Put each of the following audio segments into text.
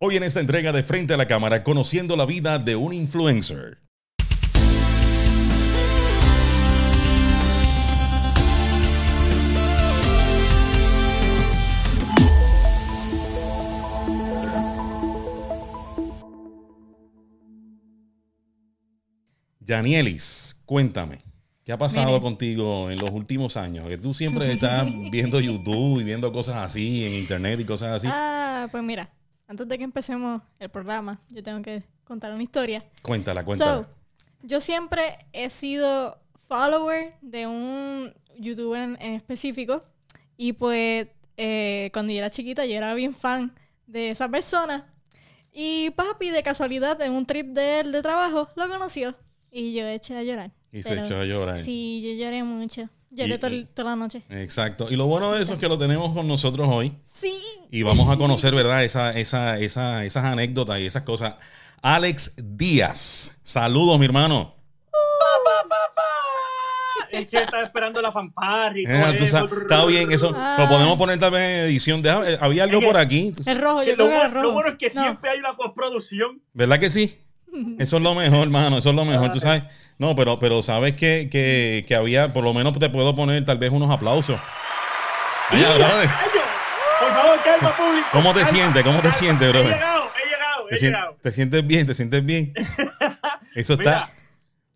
Hoy en esta entrega de Frente a la Cámara, conociendo la vida de un influencer. Yanielis, cuéntame, ¿qué ha pasado contigo en los últimos años? Que tú siempre estás viendo YouTube y viendo cosas así en internet y cosas así. Ah, pues mira, antes de que empecemos el programa, yo tengo que contar una historia. Cuéntala, cuéntala. So, yo siempre he sido follower de un youtuber en, en específico y pues eh, cuando yo era chiquita yo era bien fan de esa persona y papi de casualidad en un trip de él de trabajo lo conoció y yo eché a llorar. y se echó a llorar. Sí, yo lloré mucho. Lloré Y- to- y- toda la noche. Exacto. Y lo bueno de eso es que lo tenemos con nosotros hoy. Sí. Y vamos a conocer, ¿verdad? Esa, esa, esa, esas anécdotas y esas cosas. Alex Díaz. Saludos, mi hermano. Es que estaba esperando la fanfarria Eh, está bien, eso Ah. lo podemos poner tal vez en edición. Deja- eh, había algo Es por aquí. El rojo, yo lo, creo que era bueno, rojo. lo bueno es que No. siempre hay una postproducción. ¿Verdad que sí? Eso es lo mejor, hermano. Eso es lo mejor, tú sabes. No, pero, pero sabes que, que, que había, por lo menos te puedo poner tal vez unos aplausos. Ay, brother. Por favor, calma, público. ¿Cómo te calma, sientes? ¿Cómo te sientes, He brother? llegado, he llegado, ¿Te, he sien- llegado. te sientes bien? ¿Te sientes bien? Eso Mira, está.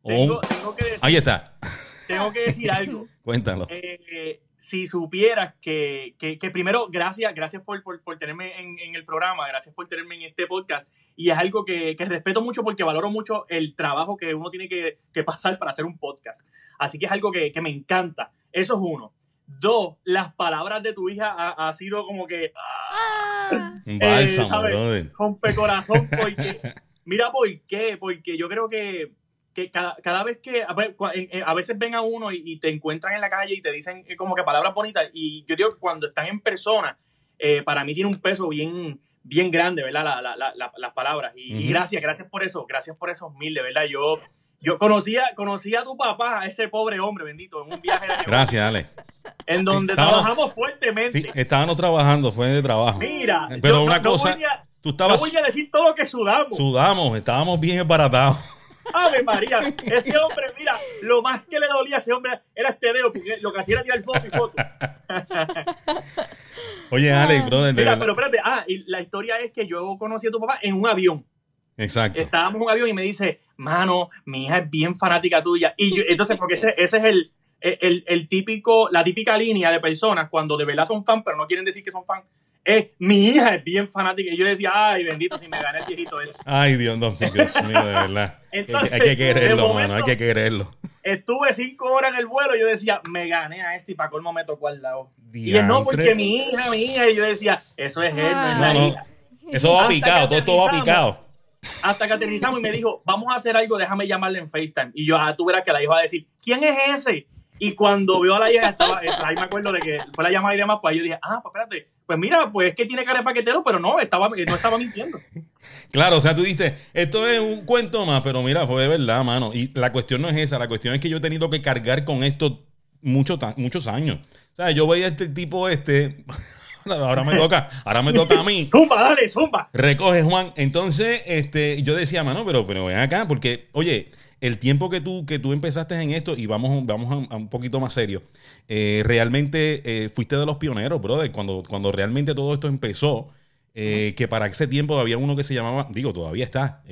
tengo, Oh, tengo que decir, ahí está. tengo que decir algo. Cuéntalo. Eh, si supieras que, que, que primero, gracias, gracias por, por, por tenerme en, en el programa, gracias por tenerme en este podcast. Y es algo que, que respeto mucho porque valoro mucho el trabajo que uno tiene que, que pasar para hacer un podcast. Así que es algo que, que me encanta. Eso es uno. Dos, las palabras de tu hija ha, ha sido como que Ah, Un bálsamo, Eh, ¿sabes? rompe corazón porque mira por qué porque yo creo que, que cada, cada vez que a, veces ven a uno y, y te encuentran en la calle y te dicen eh, como que palabras bonitas y yo digo que cuando están en persona eh, para mí tiene un peso bien bien grande verdad La- la- la- la- las palabras y, gracias gracias por eso gracias por esos mil de verdad yo yo conocía, conocía a tu papá, a ese pobre hombre, bendito, en un viaje de Gracias, Ale. en donde Estábamos- trabajamos fuertemente. Sí, estábamos trabajando, fue de trabajo. Mira, Pero yo una no- no cosa, a- Tú no estabas voy a decir todo lo que sudamos. sudamos, estábamos bien embaratados. Ave María, ese hombre, mira, lo más que le dolía a ese hombre era este dedo, porque lo que hacía era tirar foto y foto. Oye, Ah. Alex, brother, de Mira, pero espérate, ah, y la historia es que yo conocí a tu papá en un avión. Exacto. Estábamos en un avión y me dice, mano, mi hija es bien fanática tuya. Y yo, entonces, porque ese, ese es el, el, el típico, la típica línea de personas cuando de verdad son fan, pero no quieren decir que son fan. Es, mi hija es bien fanática. Y yo decía, ay, bendito, si me gané el viejito ese. Ay, Dios, no, Dios mío, de verdad. Entonces, hay que quererlo, momento- mano, hay que quererlo. Estuve cinco horas en el vuelo y yo decía, me gané a este y para colmo me tocó al lado. Y él, no, porque mi hija, mi hija. Y yo decía, eso es él, no es Ah. No, hija. Eso va picado, todo esto va picado. Hasta que aterrizamos y me dijo, vamos a hacer algo, déjame llamarle en FaceTime. Y yo, ah, tú verás que la hija va a decir, ¿quién es ese? Y cuando veo a la hija, estaba, eh, ahí me acuerdo de que fue la llamada y demás, pues yo dije, ah, pues espérate, pues mira, pues es que tiene cara de paquetero, pero no, estaba, no estaba mintiendo. Claro, o sea, tú dijiste, esto es un cuento más, pero mira, fue de verdad, mano. Y la cuestión no es esa, la cuestión es que yo he tenido que cargar con esto mucho muchos años. O sea, yo veía a este tipo este, ahora me toca, ahora me toca a mí. Zumba, dale, zumba. Recoge, Juan. Entonces, este, yo decía, mano, pero, pero ven acá, porque, oye, el tiempo que tú, que tú empezaste en esto, y vamos, vamos a, a un poquito más serio, eh, realmente eh, fuiste de los pioneros, brother, cuando, cuando realmente todo esto empezó, eh, que para ese tiempo había uno que se llamaba, digo, todavía está,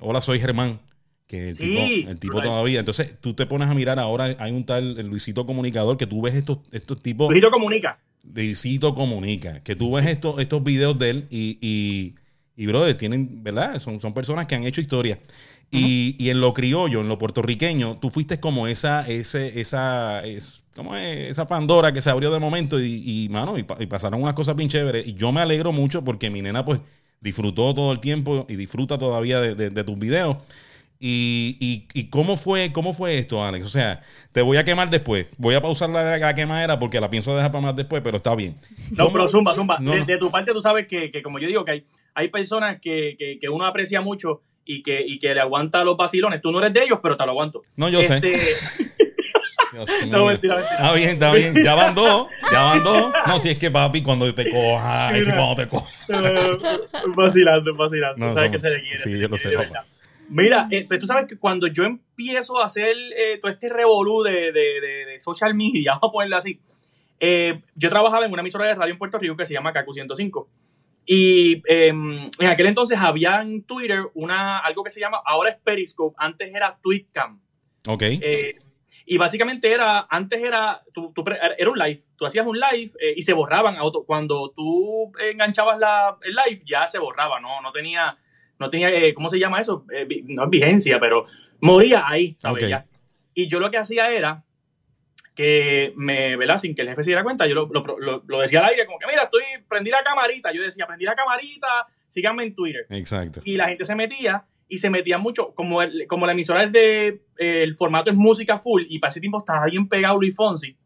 Hola, soy Germán. Que el Sí, tipo, el tipo todavía. Entonces, tú te pones a mirar ahora, hay un tal Luisito Comunicador, que tú ves estos, estos tipos. Luisito comunica. Luisito Comunica, que tú ves estos, estos videos de él y, y, y brother, tienen, ¿verdad? Son, son personas que han hecho historia. Y, y en lo criollo, en lo puertorriqueño, tú fuiste como esa, ese, esa, es, ¿cómo es? esa Pandora que se abrió de momento y, y mano, y, pa- y pasaron unas cosas bien chéveres. Y yo me alegro mucho porque mi nena, pues, disfrutó todo el tiempo y disfruta todavía de, de- de tus videos. Y, y, cómo fue cómo fue esto, Alex? O sea, te voy a quemar después. Voy a pausar la, la quemadera porque la pienso dejar para más después, pero está bien. No, ¿Cómo- pero zumba, zumba. No, de, no. de tu parte tú sabes que, que como yo digo, que hay, hay personas que, que, que uno aprecia mucho y que, y que le aguanta los vacilones. Tú no eres de ellos, pero te lo aguanto. No, yo sé. Este, No, mentira, mentira. Está bien, está bien. Ya van dos. Ya van dos. No, si es que papi, cuando te coja, es que cuando te coja. Vacilando, vacilando. No, sabes somos- que se le quiere. sí, yo lo sé, papá. Mira, eh, pero tú sabes que cuando yo empiezo a hacer eh, todo este revolú de, de- de- de social media, vamos a ponerlo así, eh, yo trabajaba en una emisora de radio en Puerto Rico que se llama Kaku 105. Y eh, en aquel entonces había en Twitter una, algo que se llama, ahora es Periscope, antes era TweetCam. Ok. Eh, y básicamente era, antes era, tú- tú era un live, tú hacías un live eh, y se borraban. auto- Cuando tú enganchabas la, el live, ya se borraba, no, no tenía, no tenía, eh, ¿cómo se llama eso? No es vigencia, pero moría ahí, ¿sabes? Ok. Ya. Y yo lo que hacía era que me, ¿verdad? Sin que el jefe se diera cuenta, yo lo, lo- decía al aire, como que mira, estoy, prendí la camarita, yo decía, prendí la camarita, síganme en Twitter Exacto. y la gente se metía y se metía mucho, como, el- como la emisora es de, eh, el formato es música full y para ese tiempo estaba bien pegado Luis Fonsi,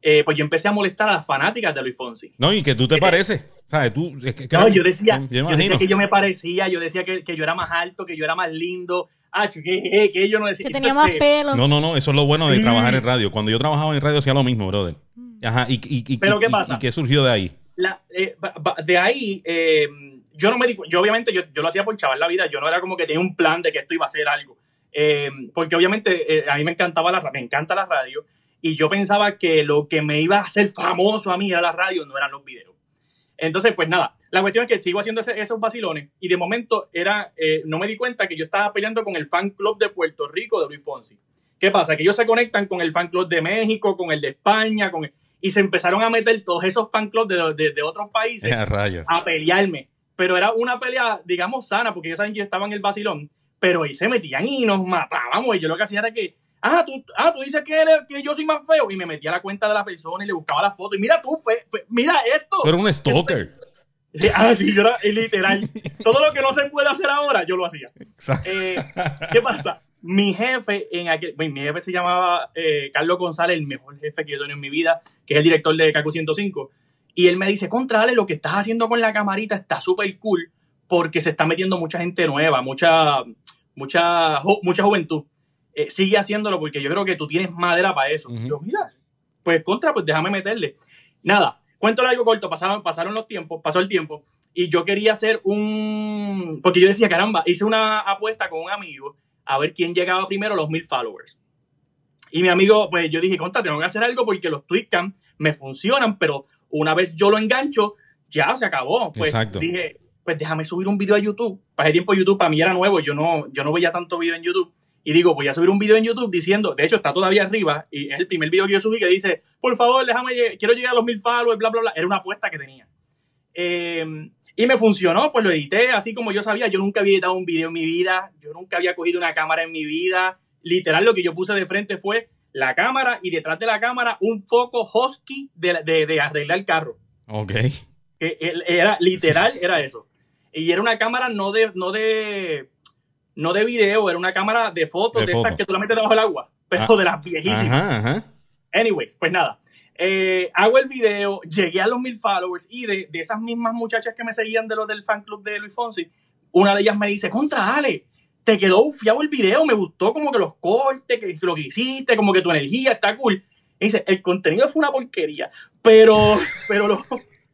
eh, pues yo empecé a molestar a las fanáticas de Luis Fonsi. No, y que tú te pareces. ¿Sabes? Tú. es que- que- No, yo decía, Yo yo decía que yo me parecía, yo decía que, que yo era más alto, que yo era más lindo, ah, que, que, que yo no decía. Que tenía más pelo. No, no, no, eso es lo bueno de Mm. trabajar en radio. Cuando yo trabajaba en radio hacía lo mismo, brother. Ajá, y, y, y, Pero y- ¿qué pasa? ¿Y qué surgió de ahí? la- eh, de ahí, eh, yo no me di yo obviamente yo, yo lo hacía por chaval la vida, yo no era como que tenía un plan de que esto iba a ser algo, Eh, porque obviamente eh, a mí me encantaba la me encanta la radio y yo pensaba que lo que me iba a hacer famoso a mí era la radio, no eran los videos. Entonces, pues nada, la cuestión es que sigo haciendo ese- esos vacilones y de momento era, eh, no me di cuenta que yo estaba peleando con el fan club de Puerto Rico de Luis Fonsi. ¿Qué pasa? Que ellos se conectan con el fan club de México, con el de España, con el- y se empezaron a meter todos esos fan clubs de, de- de otros países Eh, a pelearme. Pero era una pelea, digamos, sana, porque ellos saben que yo estaba en el vacilón, pero ahí se metían y nos matábamos. Y yo lo que hacía era que, ah, tú, ah, tú dices que, eres- que yo soy más feo. Y me metía a la cuenta de la persona y le buscaba la foto. Y mira tú, fe- fe- mira esto. Eres un stalker. Sí, ah, yo era eh, literal. Todo lo que no se puede hacer ahora, yo lo hacía. Eh, ¿Qué pasa? Mi jefe en aquel, bueno, mi jefe se llamaba eh, Carlos González, el mejor jefe que yo he tenido en mi vida, que es el director de Cacu 105. Y él me dice, contrale, lo que estás haciendo con la camarita está súper cool porque se está metiendo mucha gente nueva, mucha, mucha, jo- mucha juventud. Eh, sigue haciéndolo porque yo creo que tú tienes madera para eso. Ujú. Yo, mira, pues contra, pues déjame meterle. Nada, cuento largo corto, pasaron, pasaron los tiempos, pasó el tiempo y yo quería hacer un, porque yo decía, caramba, hice una apuesta con un amigo a ver quién llegaba primero a los mil followers. Y mi amigo, pues yo dije, contra, tengo que hacer algo porque los tweetcam me funcionan, pero una vez yo lo engancho, ya se acabó. Pues Exacto. dije, pues déjame subir un video a YouTube. Para ese tiempo YouTube para mí era nuevo, yo no, yo no veía tanto video en YouTube. Y digo, voy a subir un video en YouTube diciendo, de hecho está todavía arriba, y es el primer video que yo subí que dice, por favor, déjame, quiero llegar a los mil followers, bla, bla, bla. Era una apuesta que tenía. Eh, y me funcionó, pues lo edité así como yo sabía. Yo nunca había editado un video en mi vida, yo nunca había cogido una cámara en mi vida. Literal, lo que yo puse de frente fue la cámara y detrás de la cámara un foco husky de, de, de arreglar el carro. Ok. Él- era literal, era eso. Y era una cámara no de, no de, no de video, era una cámara de fotos De de, estas foto. que tú la metes debajo del agua, pero Ah, de las viejísimas. Ajá, ajá. Anyways, pues nada. Eh, hago el video, llegué a los mil followers y de, de esas mismas muchachas que me seguían de los del fan club de Luis Fonsi, una de ellas me dice, contra Ale, te quedó ufiado el video, me gustó como que los cortes, que lo que hiciste, como que tu energía está cool. Y dice, el contenido fue una porquería, pero, pero lo,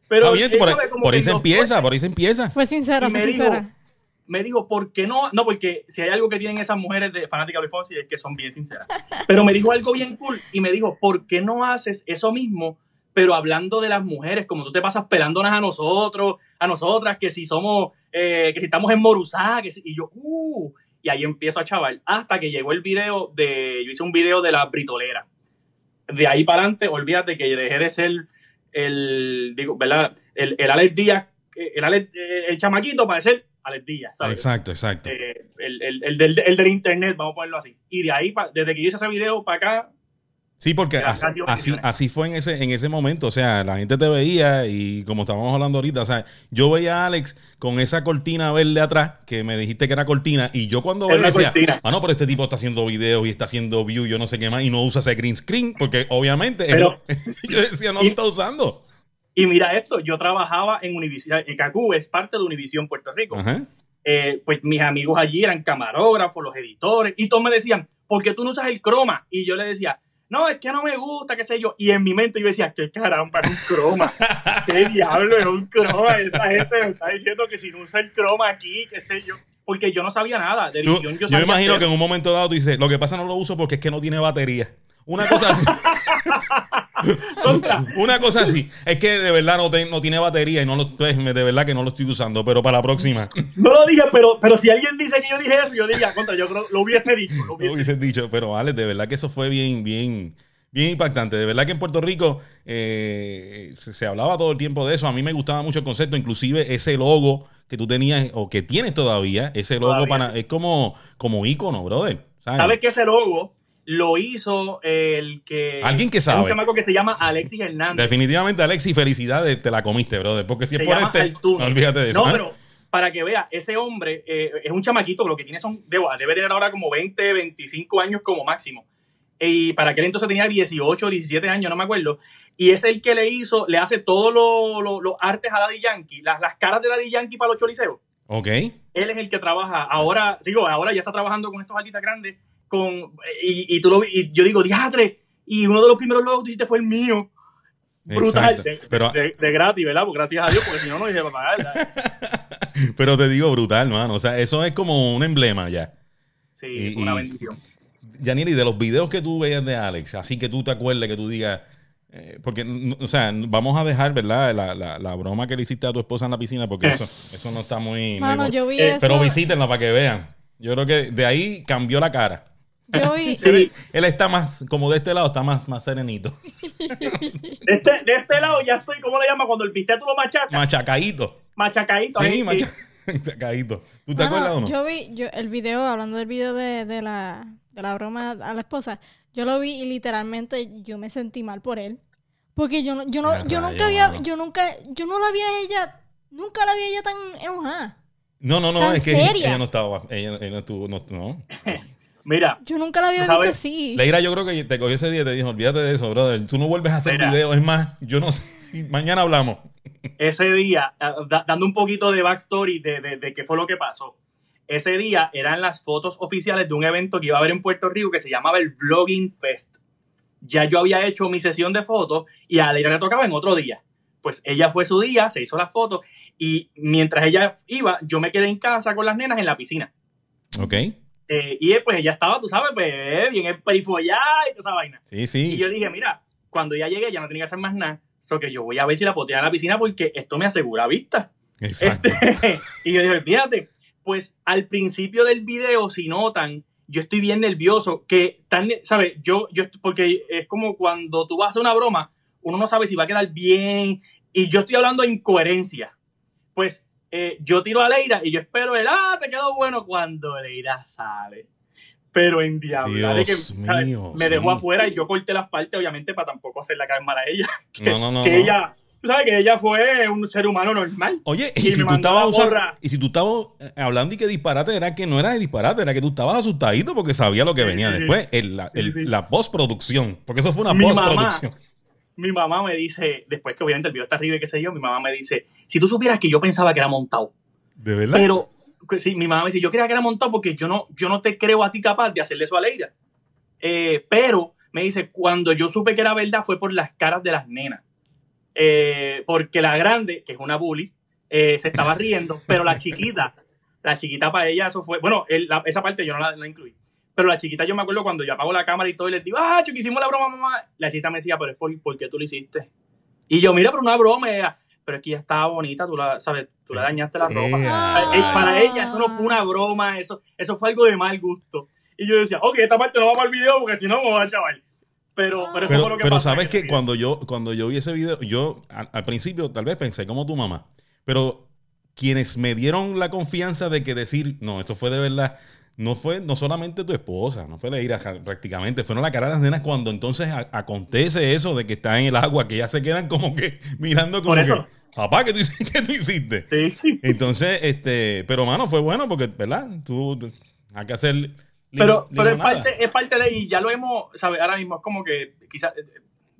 pero bien, por, que ahí se empieza, por ahí se empieza. Fue sincera, Y fue dijo, sincera. Me dijo, ¿por qué no? No, porque si hay algo que tienen esas mujeres de fanáticas de Fonsi es que son bien sinceras. Pero me dijo algo bien cool y me dijo, ¿por qué no haces eso mismo, pero hablando de las mujeres, como tú te pasas pelándonas a nosotros, a nosotras, que si somos, eh, que si estamos en Morusá, que si, y yo, uh, y ahí empiezo a chaval, hasta que llegó el video de, yo hice un video de la britolera. De ahí para adelante, olvídate que dejé de ser el, digo, ¿verdad? El, el Alex Díaz, el, Alex- eh, el chamaquito para ser Alex Díaz, ¿sabes? Exacto, exacto. Eh, el, el- el del, el del internet, vamos a ponerlo así. Y de ahí, desde que hice ese video para acá, Sí, porque así, así, fue en ese, en ese momento. O sea, la gente te veía y como estábamos hablando ahorita, o sea, yo veía a Alex con esa cortina verde atrás, que me dijiste que era cortina, y yo cuando veía decía, cortina. ah, no, pero este tipo está haciendo videos y está haciendo view, yo no sé qué más, y no usa ese green screen, porque obviamente Pero- yo decía, no lo está usando. Y mira esto, yo trabajaba en Univision, en CACU es parte de Univision Puerto Rico. Ajá. Eh, pues mis amigos allí eran camarógrafos, los editores, y todos me decían, ¿por qué tú no usas el croma? Y yo le decía, no, es que no me gusta, qué sé yo. Y en mi mente yo decía, qué caramba, es un croma. qué diablo es un croma. Esta gente me está diciendo que si no usa el croma aquí, qué sé yo. Porque yo no sabía nada. De Tú- yo sabía me imagino hacer. que en un momento dado tú dices, lo que pasa no lo uso porque es que no tiene batería. Una cosa así. Una cosa así. Es que de verdad no, te- no tiene batería y no lo, pues, de verdad que no lo estoy usando, pero para la próxima No lo dije, pero, pero si alguien dice que yo dije eso, yo diría, contra, yo creo, lo hubiese dicho. Lo lo hubiese dicho. Pero vale, de verdad que eso fue bien, bien, bien impactante. De verdad que en Puerto Rico eh, se, se hablaba todo el tiempo de eso. A mí me gustaba mucho el concepto, inclusive ese logo que tú tenías o que tienes todavía, ese logo Todavía. para, es como, como ícono, brother. ¿sabes? ¿Sabes que ese logo lo hizo el que. Alguien que es Un sabe. chamaco que se llama Alexis Hernández. Definitivamente, Alexis, felicidades, te la comiste, brother. Porque si es por este, no olvídate de eso. No, ¿eh? pero para que vea, ese hombre eh, es un chamaquito, lo que tiene son, debe tener ahora como 20, 25 años como máximo. Y para aquel entonces tenía 18, 17 años, no me acuerdo. Y es el que le hizo, le hace todos los los artes a Daddy Yankee, las, las caras de Daddy Yankee para los choriceos. Ok. Él es el que trabaja, ahora, digo, ahora ya está trabajando con estos artistas grandes, con, y, y tú lo vi- y yo digo, diadre, y uno de los primeros logos que hiciste fue el mío. Brutal, de, Pero- de- de gratis, ¿verdad? Pues gracias a Dios, porque si no, no dije para pagarla. Pero te digo brutal, mano. O sea, eso es como un emblema ya. Sí, Y- una y- bendición. Yaniri, de los videos que tú veías de Alex, así que tú te acuerdes que tú digas, eh, porque, o sea, vamos a dejar, ¿verdad? La, la- la broma que le hiciste a tu esposa en la piscina, porque eso, eso no está muy... muy Mano, bon- yo vi Eh, eso. Pero visítenla para que vean. Yo creo que de ahí cambió la cara. Yo vi, Sí, Él está más, como de este lado, está más, más serenito. de este, de este lado ya estoy, ¿cómo le llama? Cuando el bistec tú lo machacas, Machacadito. machacadito. Sí, ahí, macha- machacadito. ¿Tú te Mano, acuerdas o no? Yo vi yo, el video, hablando del video de, de la, de la broma a la esposa, yo lo vi y literalmente yo me sentí mal por él. Porque yo no, yo no, yo rayo, nunca había, mano. yo nunca, yo no la vi a ella, nunca la vi a ella tan enojada. No, no, no, es que seria. ella no estaba, ella, ella no estuvo, no, no. Mira, Yo nunca la había visto así. Leira, yo creo que te cogió ese día y te dijo, olvídate de eso, brother. Tú no vuelves a hacer Mira. videos. Es más, yo no sé si mañana hablamos. ese día, da- dando un poquito de backstory de, de, de qué fue lo que pasó. Ese día eran las fotos oficiales de un evento que iba a haber en Puerto Rico que se llamaba el Vlogging Fest. Ya yo había hecho mi sesión de fotos y a Leira le tocaba en otro día. Pues ella fue su día, se hizo las fotos y mientras ella iba, yo me quedé en casa con las nenas en la piscina. Ok. Eh, y eh, pues ella estaba, tú sabes, pues bien perifollada y toda esa vaina. Sí, Y yo dije, mira, cuando ya llegué ya no tenía que hacer más nada. So que yo voy a ver si la puedo tirar a la piscina porque esto me asegura vista. Exacto. Este, y yo dije, fíjate, pues al principio del video, si notan, yo estoy bien nervioso, que tan, ¿sabes? Yo, yo, porque es como cuando tú vas a hacer una broma, uno no sabe si va a quedar bien, y yo estoy hablando de incoherencia. Pues eh, yo tiro a Leira y yo espero el, ah, te quedó bueno cuando Leira sale. Pero en diablo, que, me dejó afuera y yo corté las partes, obviamente, para tampoco hacerla caer mal a ella. Que, No, no, no, que ella, tú sabes que ella fue un ser humano normal. Oye, Y y, si tú estabas la y si tú estabas eh, hablando y que disparate, era que no era de disparate, era que tú estabas asustadito porque sabía lo que venía sí, después, el- la, el- Sí, sí. la postproducción, porque eso fue una Mi postproducción. Mi mamá me dice, después que obviamente el video está arriba y qué sé yo, mi mamá me dice, si tú supieras que yo pensaba que era montado, ¿De verdad? pero que sí, mi mamá me dice, yo creía que era montado porque yo no, yo no te creo a ti capaz de hacerle eso a Leira. Eh, pero me dice, cuando yo supe que era verdad fue por las caras de las nenas. Eh, porque la grande, que es una bully, eh, se estaba riendo, pero la chiquita, la chiquita para ella, eso fue, bueno, el- la- esa parte yo no la, la incluí. Pero la chiquita, yo me acuerdo cuando yo apago la cámara y todo y les digo, ah, que hicimos la broma, mamá. La chiquita me decía, pero es por, ¿por qué tú lo hiciste? Y yo, mira, pero una broma, ella, pero es que ya estaba bonita, tú la, sabes, tú le dañaste la ropa. Eh. Eh, para ella eso no fue una broma, eso, eso fue algo de mal gusto. Y yo decía, ok, esta parte no va para el video porque si no me va a chaval. Pero, pero eso fue Pero, lo que pero sabes que cuando yo, cuando yo vi ese video, yo al, al principio tal vez pensé como tu mamá, pero quienes me dieron la confianza de que decir, no, esto fue de verdad, no fue no solamente tu esposa, no fue la ira prácticamente, fueron la cara de las nenas cuando entonces a- acontece eso de que está en el agua, que ya se quedan como que mirando como que, papá, ¿qué tú, qué tú hiciste? Sí. Entonces, este, pero mano, fue bueno porque, ¿verdad? Tú, tú- hay que hacer... Pero, pero es, parte, es parte de, y ya lo hemos, ¿sabes? Ahora mismo es como que quizás,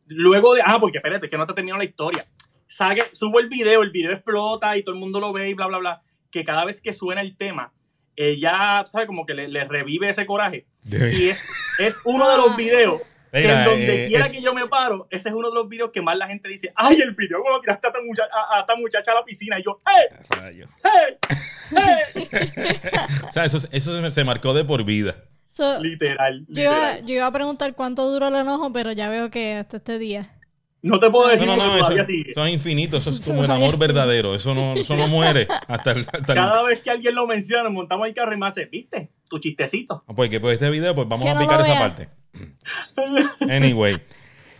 luego de, ah, porque espérate, que no te terminó la historia. Saque, subo el video, el video explota y todo el mundo lo ve y bla, bla, bla. Que cada vez que suena el tema, ella, ¿sabes? Como que le, le revive ese coraje. Y es, es uno de los videos que Mira, en donde eh, quiera eh, que yo me paro, ese es uno de los videos que más la gente dice, ay, el video cuando tiraste a esta, mucha- a- a esta muchacha a la piscina. Y yo, ¡hey! ¡hey! ¡hey! O sea, eso, eso se, se marcó de por vida. So, literal, yo, iba, literal. yo iba a preguntar cuánto duró el enojo, pero ya veo que hasta este día. No te puedo No, decir no, porque no, eso, eso es infinito, eso es Eso como el amor verdadero, eso no, eso no muere hasta el... hasta el- Cada vez que alguien lo menciona, montamos el carro y me hace, ¿viste? Tu chistecito. Ah, Pues que pues este video, pues vamos Que a no picar esa parte. Anyway,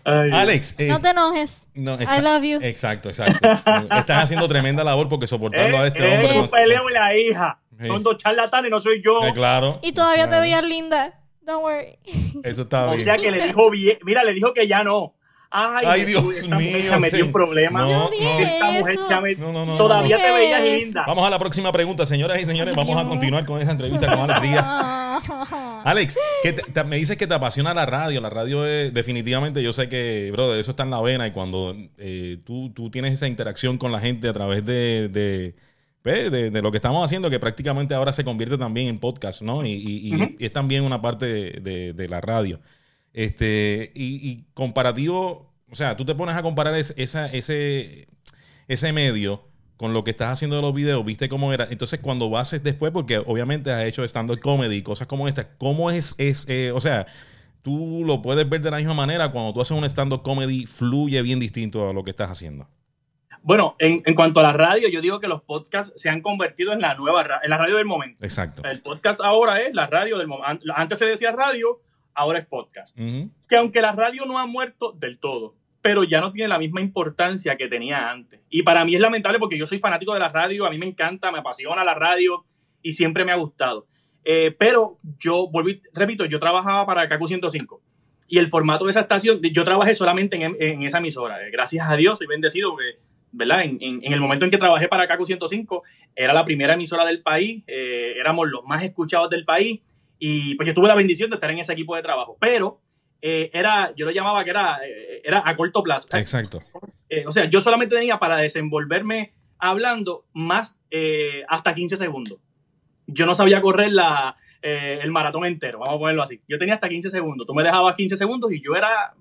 Ay, Alex. eh, No te enojes. no, I love you. Exacto, exacto. Estás haciendo tremenda labor porque soportarlo a este eh, hombre. eh, no- un peleo y la hija. Sí. Son dos charlatanes, no soy yo. Eh, claro. Y todavía te veías linda. Don't worry. Eso está O bien. sea que le dijo bien, mira, le dijo que ya no. Ay, Ay, Dios esta mujer mío, Se metió sí. en problemas. No, no. Esta mujer se No, no, no, Todavía no. te veías linda. Vamos a la próxima pregunta, señoras y señores. Vamos a continuar con esa entrevista con Alex Díaz. Alex, que te- te- me dices que te apasiona la radio. La radio es definitivamente, yo sé que, brother, eso está en la vena y cuando eh, tú, tú tienes esa interacción con la gente a través de, de, pues, de- de lo que estamos haciendo, que prácticamente ahora se convierte también en podcast, ¿no? Y, y- y- Ujú. y es también una parte de, de- de la radio. Este, y, y comparativo, o sea, tú te pones a comparar es- esa, ese, ese medio con lo que estás haciendo de los videos, viste cómo era. Entonces, cuando vas después, porque obviamente has hecho stand-up comedy y cosas como esta, ¿cómo es, es eh, o sea, tú lo puedes ver de la misma manera cuando tú haces un stand-up comedy, fluye bien distinto a lo que estás haciendo? Bueno, en, en cuanto a la radio, yo digo que los podcasts se han convertido en la nueva en la radio del momento. Exacto. El podcast ahora es la radio del momento. Antes se decía radio, ahora es podcast. Ujú. Que aunque la radio no ha muerto del todo, pero ya no tiene la misma importancia que tenía antes. Y para mí es lamentable porque yo soy fanático de la radio, a mí me encanta, me apasiona la radio y siempre me ha gustado. Eh, pero yo, volví, repito, yo trabajaba para KQ 105 y el formato de esa estación, yo trabajé solamente en, en esa emisora. Eh, Gracias a Dios, soy bendecido porque, ¿verdad? En, en- en el momento en que trabajé para KQ 105, era la primera emisora del país, eh, éramos los más escuchados del país y pues yo tuve la bendición de estar en ese equipo de trabajo. Pero eh, era, yo lo llamaba que era, eh, era a corto plazo. Exacto. Eh, o sea, yo solamente tenía para desenvolverme hablando más eh, hasta 15 segundos. Yo no sabía correr la, el maratón entero, vamos a ponerlo así. Yo tenía hasta 15 segundos. Tú me dejabas 15 segundos y yo era,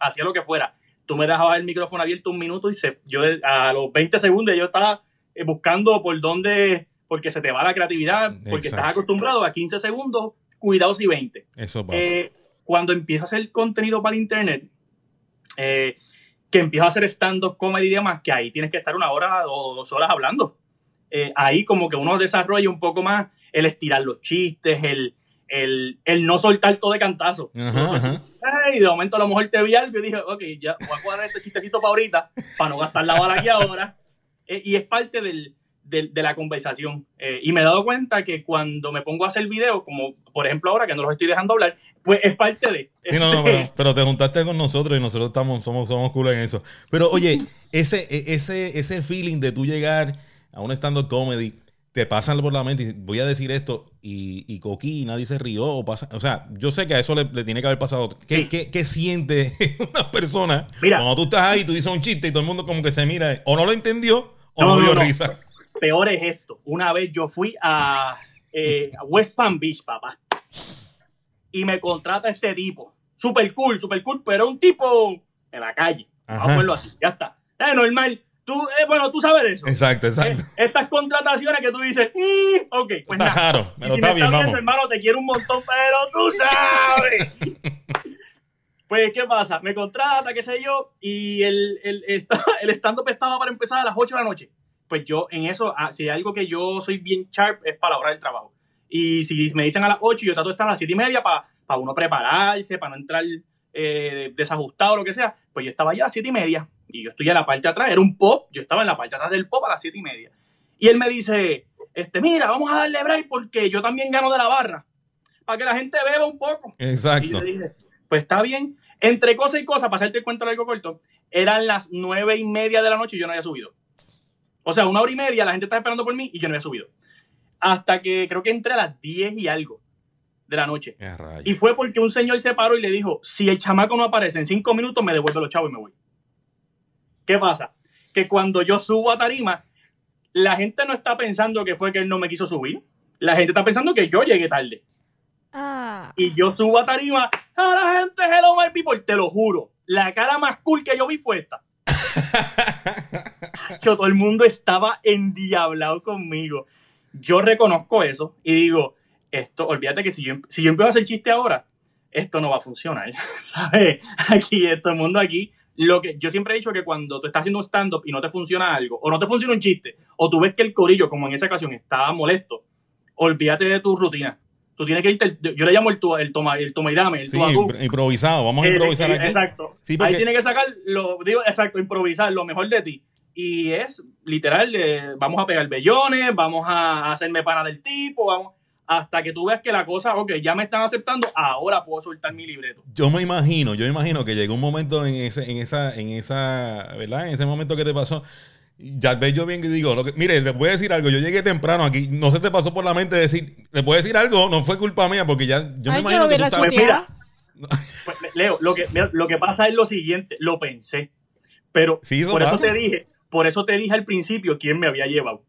hacía lo que fuera. Tú me dejabas el micrófono abierto un minuto y se, yo a los 20 segundos yo estaba buscando por dónde, porque se te va la creatividad, porque Exacto. estás acostumbrado a 15 segundos, cuidados y 20. Eso pasa. Eh, cuando empiezo a hacer contenido para internet, eh, que empiezo a hacer stand-up comedy y demás, que ahí tienes que estar una hora o dos horas hablando. Eh, ahí como que uno desarrolla un poco más el estirar los chistes, el, el, el no soltar todo de cantazo. Ajá, ajá. Ay, de momento a lo mejor te vi algo y dije, ok, ya voy a cuadrar este chistecito para ahorita, para no gastar la bala aquí ahora. Eh, y es parte del, del- de la conversación. Eh, y me he dado cuenta que cuando me pongo a hacer videos, como por ejemplo ahora que no los estoy dejando hablar, pues es parte de... Sí, no, no, este, pero, pero te juntaste con nosotros y nosotros estamos, somos, somos cool en eso. Pero oye, ese, e- ese, ese feeling de tú llegar a un stand-up comedy, te pasan por la mente y voy a decir esto y, y Coqui, nadie se rió o pasa. O sea, yo sé que a eso le, le tiene que haber pasado. ¿Qué, Sí. qué- qué siente una persona Mira. cuando tú estás ahí, tú dices un chiste y todo el mundo como que se mira o no lo entendió o No, no, no, dio no. risa? Peor es esto. Una vez yo fui a, eh, a West Palm Beach, papá. Y me contrata este tipo. Super cool, super cool, pero un tipo en la calle. Vamos Ajá. a ponerlo así. Ya está. Es normal. Tú, eh, bueno, tú sabes de eso. Exacto, exacto. Eh, estas contrataciones que tú dices, "Mm, ok, pues está nada. caro, Y pero si está me bien, estás viendo, vamos. hermano, te quiero un montón, pero tú sabes. pues, ¿qué pasa? Me contrata, qué sé yo, y el, el, el stand-up estaba para empezar a las 8 de la noche. Pues yo, en eso, ah, si hay algo que yo soy bien sharp, es para la hora del trabajo. Y si me dicen a las 8, yo trato de estar a las 7 y media para uno prepararse, para no entrar eh, desajustado o lo que sea. Pues yo estaba allá a las 7 y media, y yo estoy en la parte de atrás, era un pop, yo estaba en la parte de atrás del pop a las 7 y media. Y él me dice, este, mira, vamos a darle break porque yo también gano de la barra. Para que la gente beba un poco. Y Exacto. yo dije, pues está bien. Entre cosa y cosa, para hacerte el cuento largo corto, eran las nueve y media de la noche y yo no había subido. O sea, una hora y media la gente estaba esperando por mí y yo no había subido. Hasta que creo que entré a las 10 y algo de la noche. Y fue porque un señor se paró y le dijo, si el chamaco no aparece en cinco minutos, me devuelve los chavos y me voy. ¿Qué pasa? Que cuando yo subo a tarima, la gente no está pensando que fue que él no me quiso subir. La gente está pensando que yo llegué tarde. Ah. Y yo subo a tarima, a la gente, hello my people, te lo juro. La cara más cool que yo vi fue esta. Yo, todo el mundo estaba endiablado conmigo. Yo reconozco eso y digo, esto, olvídate que si yo, si yo empiezo a hacer chiste ahora, esto no va a funcionar. ¿Sabes? Aquí, todo el mundo aquí. Lo que yo siempre he dicho que cuando tú estás haciendo stand-up y no te funciona algo, o no te funciona un chiste, o tú ves que el corillo, como en esa ocasión, estaba molesto, olvídate de tu rutina. Tú tienes que irte, yo le llamo el, tu- el toma, el toma y dame, el Sí, improvisado. Vamos a Eh, improvisar eh, aquí. Exacto. Sí, porque- Ahí tiene que sacar, lo, digo, exacto, improvisar lo mejor de ti. Y es literal, eh, vamos a pegar bellones, vamos a hacerme pana del tipo, vamos, hasta que tú veas que la cosa, ok, ya me están aceptando, ahora puedo soltar mi libreto. Yo me imagino, yo me imagino que llegó un momento en ese, en esa, en esa, ¿verdad? En ese momento que te pasó. Ya ves yo bien que digo, lo que, mire, le voy a decir algo, yo llegué temprano aquí, no se te pasó por la mente decir, le puedo decir algo, no fue culpa mía, porque ya, yo me Ay, imagino que tú estabas- Pues mira, pues, Leo, lo que, mira, lo que pasa es lo siguiente, lo pensé, pero Sí, eso por eso te dije, por eso te dije al principio quién me había llevado.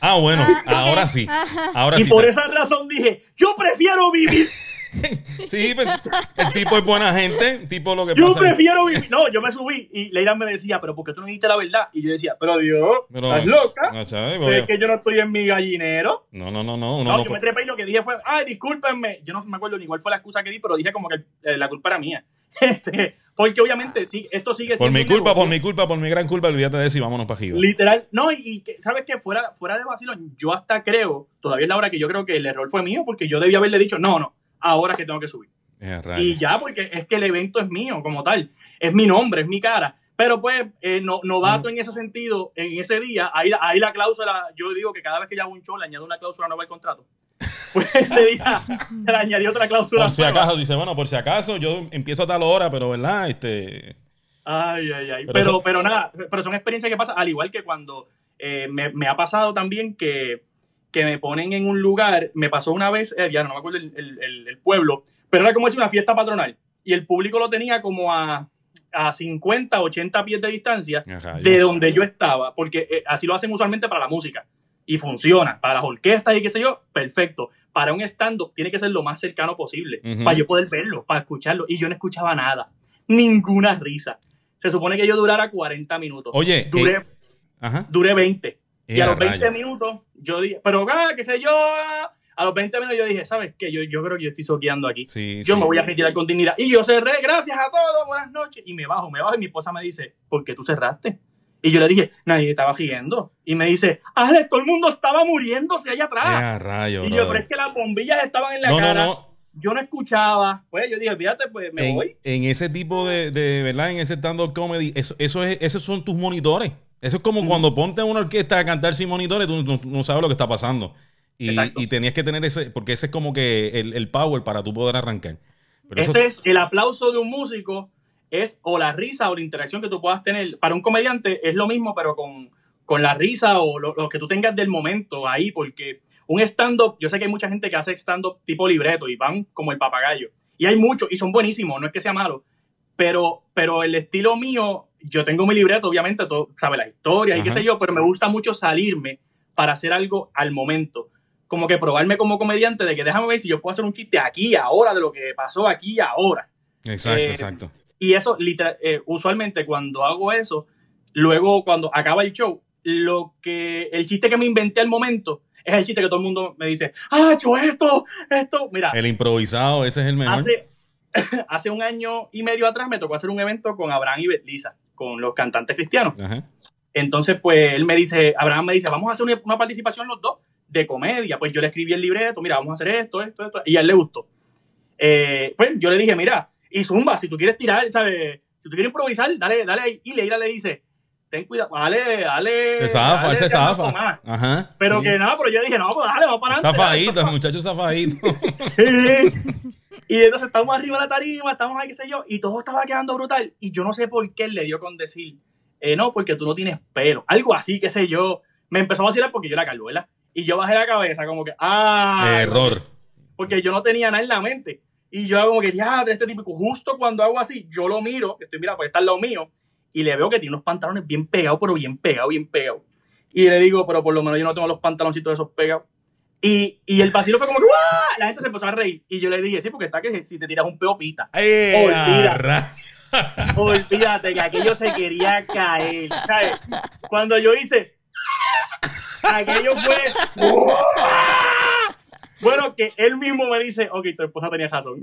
Ah, bueno, Ah, ahora sí, ahora y sí. por esa razón dije, yo prefiero vivir Sí, pues, el tipo es buena gente, tipo lo que Yo pasa. prefiero vivir. No, yo me subí y Leira me decía, pero ¿por qué tú no dijiste la verdad? Y yo decía, pero Dios, Pero- ¿estás loca? No, ¿sabes? Es que yo no estoy en mi gallinero. no, no, no, no, No, no yo me trepé y lo que dije fue, ay, discúlpenme. Yo no me acuerdo ni cuál fue la excusa que di, pero dije como que eh, la culpa era mía. Este, porque obviamente sí, esto sigue Por siendo mi un culpa, por mi culpa, por mi gran culpa, olvídate de eso y vámonos para arriba. Literal, no, y, y que, ¿sabes qué? Fuera, fuera de vacilón, yo hasta creo, todavía es la hora que yo creo que el error fue mío, porque yo debía haberle dicho, no, no, ahora es que tengo que subir. Y ya, porque es que el evento es mío como tal. Es mi nombre, es mi cara. Pero pues, eh, no, novato en ese sentido, en ese día, ahí, ahí la cláusula, yo digo que cada vez que yo hago un show le añado una cláusula nueva al contrato. Pues ese día se le añadió otra cláusula Por si nueva. acaso, dice, bueno, por si acaso, yo empiezo a tal hora, pero verdad, este. Ay, ay, ay. Pero Pero, eso- pero, nada, pero son experiencias que pasan, al igual que cuando eh, me, me ha pasado también que, que me ponen en un lugar, me pasó una vez, eh, ya no me acuerdo el, el- el- el pueblo, pero era como si una fiesta patronal y el público lo tenía como a, a 50, 80 pies de distancia Ajá, de yo- donde yo estaba, porque eh, así lo hacen usualmente para la música y funciona, para las orquestas y qué sé yo, perfecto. Para un stand-up tiene que ser lo más cercano posible, para yo poder verlo, para escucharlo, y yo no escuchaba nada, ninguna risa. Se supone que yo durara 40 minutos. Oye, duré, eh, Ajá. duré 20. Y Eh, a los 20 rayos. minutos, yo dije, pero ah, qué sé yo, ah, a los 20 minutos yo dije, ¿sabes qué? Yo, yo creo que yo estoy soqueando aquí. Sí, Yo sí. me voy a retirar con dignidad. Y yo cerré, gracias a todos, buenas noches. Y me bajo, me bajo y mi esposa me dice, ¿por qué tú cerraste? Y yo le dije, nadie estaba riendo. Y me dice, Alex, todo el mundo estaba muriéndose allá Eh, atrás. a rayos, y yo, brother. pero es que las bombillas estaban en la No, no, cara. no. Yo no escuchaba. Pues yo dije, fíjate, pues me En, voy. en ese tipo de, de, ¿verdad? En ese stand-up comedy, eso, eso es, esos son tus monitores. Eso es como cuando ponte a una orquesta a cantar sin monitores, tú no, no sabes lo que está pasando. Y, tenías que tener ese, porque ese es como que el, el power para tú poder arrancar. Pero eso- Ese es el aplauso de un músico, es o la risa o la interacción que tú puedas tener. Para un comediante es lo mismo, pero con, con la risa o lo, lo que tú tengas del momento ahí, porque un stand-up, yo sé que hay mucha gente que hace stand-up tipo libreto y van como el papagayo. Y hay muchos, y son buenísimos, no es que sea malo, pero, pero el estilo mío, yo tengo mi libreto, obviamente, todo, sabe la historia y qué sé yo, pero me gusta mucho salirme para hacer algo al momento. Como que probarme como comediante de que déjame ver si yo puedo hacer un chiste aquí, ahora, de lo que pasó aquí, ahora. exacto, eh, exacto. Y eso, literal, eh, usualmente cuando hago eso, luego cuando acaba el show, lo que, el chiste que me inventé al momento es el chiste que todo el mundo me dice, ah, yo esto, esto, mira, El improvisado, ese es el mejor. hace, hace un año y medio atrás me tocó hacer un evento con Abraham y Betlisa, con los cantantes cristianos. Ajá. Entonces, pues él me dice, Abraham me dice, vamos a hacer una, una participación los dos de comedia. Pues yo le escribí el libreto, mira, vamos a hacer esto, esto, esto. Y a él le gustó. Eh, pues yo le dije, mira, y Zumba, si tú quieres tirar, ¿sabes? Si tú quieres improvisar, dale, dale ahí. Y Leira le dice, ten cuidado, dale, dale. Se zafa, dale, se zafa. más". Ajá. Pero sí. que nada, pero yo dije, no, pues dale, vamos para adelante. Zafadito, el muchacho zafadito. y entonces estamos arriba de la tarima, estamos ahí, qué sé yo, y todo estaba quedando brutal. Y yo no sé por qué él le dio con decir, eh, no, porque tú no tienes pelo. Algo así, qué sé yo. Me empezó a vacilar porque yo era calvo, ¿verdad? Y yo bajé la cabeza, como que, ah. Error. Porque yo no tenía nada en la mente. Y yo como que, ya, este tipo, justo cuando hago así, yo lo miro, estoy mirando, porque está al lado mío, y le veo que tiene unos pantalones bien pegados, pero bien pegados, bien pegados. Y le digo, pero por lo menos yo no tengo los pantaloncitos esos pegados. Y, y el vacilo fue como que ¡Wah! la gente se empezó a reír. Y yo le dije, sí, porque está que si te tiras un peo pita. ¡Eh, Olvídate. Olvídate que aquello se quería caer. ¿sabes? Cuando yo hice, aquello fue. Bueno, que él mismo me dice, ok, tu esposa tenía razón.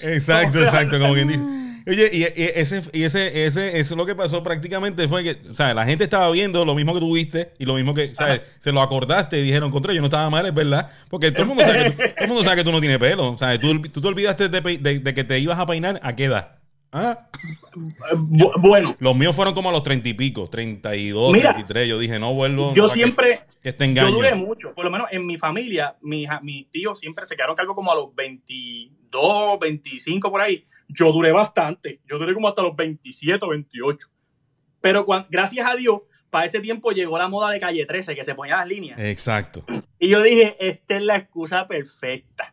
Exacto, exacto, como quien dice. Oye, y, y ese, y ese, ese, eso lo que pasó prácticamente fue que, o sea, la gente estaba viendo lo mismo que tú viste y lo mismo que, ¿sabes? Se lo acordaste y dijeron, contra, yo no estaba mal, es verdad. Porque todo el mundo sabe que tú, todo el mundo sabe que tú no tienes pelo. O sea, tú, tú te olvidaste de, pe- de- de que te ibas a peinar, ¿a qué edad? ¿Ah? Bu- bueno, Los míos fueron como a los treinta y pico, 32, Mira, 33. Yo dije, no vuelvo. yo no, que- siempre, Que, este yo duré mucho. Por lo menos en mi familia, mis, mis tíos siempre se quedaron cargo como a los 22, 25 por ahí. Yo duré bastante. Yo duré como hasta los 27 o 28. Pero gracias a Dios, para ese tiempo llegó la moda de calle 13, que se ponía las líneas. Exacto. Y yo dije, esta es la excusa perfecta.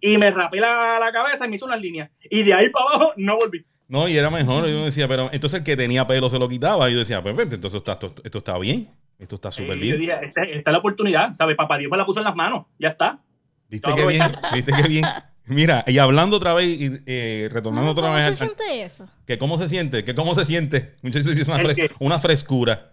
Y me rapé la, la cabeza y me hizo unas líneas. Y de ahí para abajo no volví. No, y era mejor. Yo decía, pero entonces el que tenía pelo se lo quitaba. Y yo decía, pues, pues, entonces esto, esto, esto está bien. Esto está súper bien. dije, esta, esta es la oportunidad. ¿Sabes? Papá Dios me la puso en las manos. Ya está. ¿Viste qué bien? ¿Viste qué bien? Mira, y hablando otra vez y eh, retornando otra ¿Cómo vez se al- siente eso? que cómo se siente, que cómo se siente. Muchachos, es una, ¿El fres- qué? una frescura.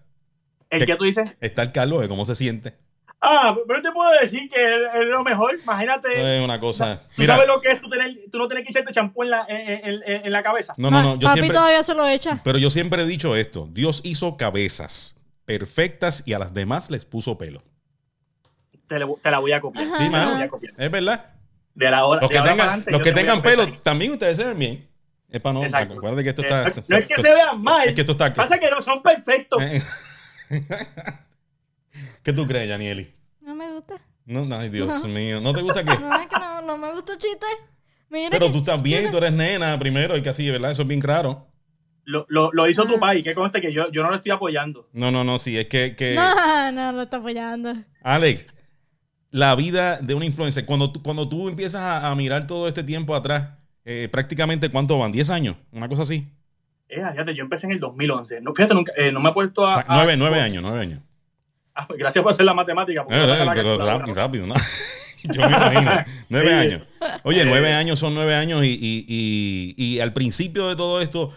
El ¿Qué? que tú dices, Está el calor, cómo se siente. ah, pero te puedo decir que es, es lo mejor. Imagínate. Es una cosa. ¿Tú Mira, sabes lo que es tú, tener, tú no tener que echarte champú en la, en, en- en- en la cabeza? no, no, no. Yo Papi siempre, todavía se lo echa. pero yo siempre he dicho esto: Dios hizo cabezas perfectas y a las demás les puso pelo. Te, le- te la voy a copiar. Ajá. Sí, Te la mano. voy a copiar. Es verdad. De la hora, Los que tengan, adelante, los que tengan pelo, también ustedes se ven bien. Es para no. Acuérdate que esto está. Eh, esto- no es que esto- se vean mal. Es que esto está. Pasa que no son perfectos. Eh. ¿Qué tú crees, Yanieli? No me gusta. No, ay, Dios No. mío. ¿No te gusta qué? No, es que no, no me gusta el chiste. Mira Pero que- tú estás bien, tú eres nena primero, y que así, ¿verdad? Eso es bien raro. Lo, lo, lo hizo tu Ah. país, que conste que yo, yo no lo estoy apoyando. No, no, no, sí, es que, que- No, no, lo está apoyando. Alex, la vida de un influencer, cuando tú, cuando tú empiezas a, a mirar todo este tiempo atrás, eh, prácticamente, ¿cuánto van? ¿10 años? Una cosa así. Eh, fíjate, yo empecé en el 2011. No, fíjate, nunca, eh, no me he puesto O a... sea, a- nueve, nueve años, nueve años. Ah, pues gracias por hacer la matemática. porque Eh, no saca la pero rápido, ¿no? rápido, ¿no? Yo me imagino. Nueve Sí. años. Oye, nueve años son nueve años y, y- y- y al principio de todo esto,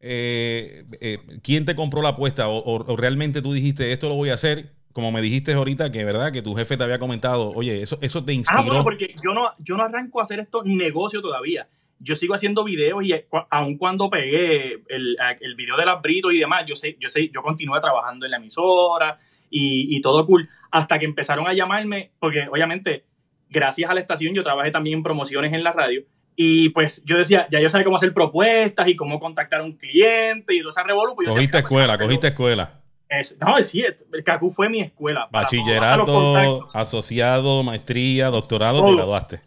eh, eh, ¿quién te compró la apuesta? O, o- o realmente tú dijiste, esto lo voy a hacer? Como me dijiste ahorita, que verdad, que tu jefe te había comentado, oye, eso, eso te Ah, inspiró. bueno, porque yo no, yo no arranco a hacer esto negocio todavía. Yo sigo haciendo videos y eh, aun cuando pegué el, el video de las Brito y demás, yo sé, yo sé, yo continué trabajando en la emisora y, y todo cool. Hasta que empezaron a llamarme, porque obviamente, gracias a la estación, yo trabajé también en promociones en la radio. Y pues yo decía, ya yo sabía cómo hacer propuestas y cómo contactar a un cliente y todo ese revolú. pues Cogiste decía, escuela, "Pues, cogiste escuela. Es- no, sí, el CACU fue mi escuela. Bachillerato, asociado, maestría, doctorado, te Todo. graduaste.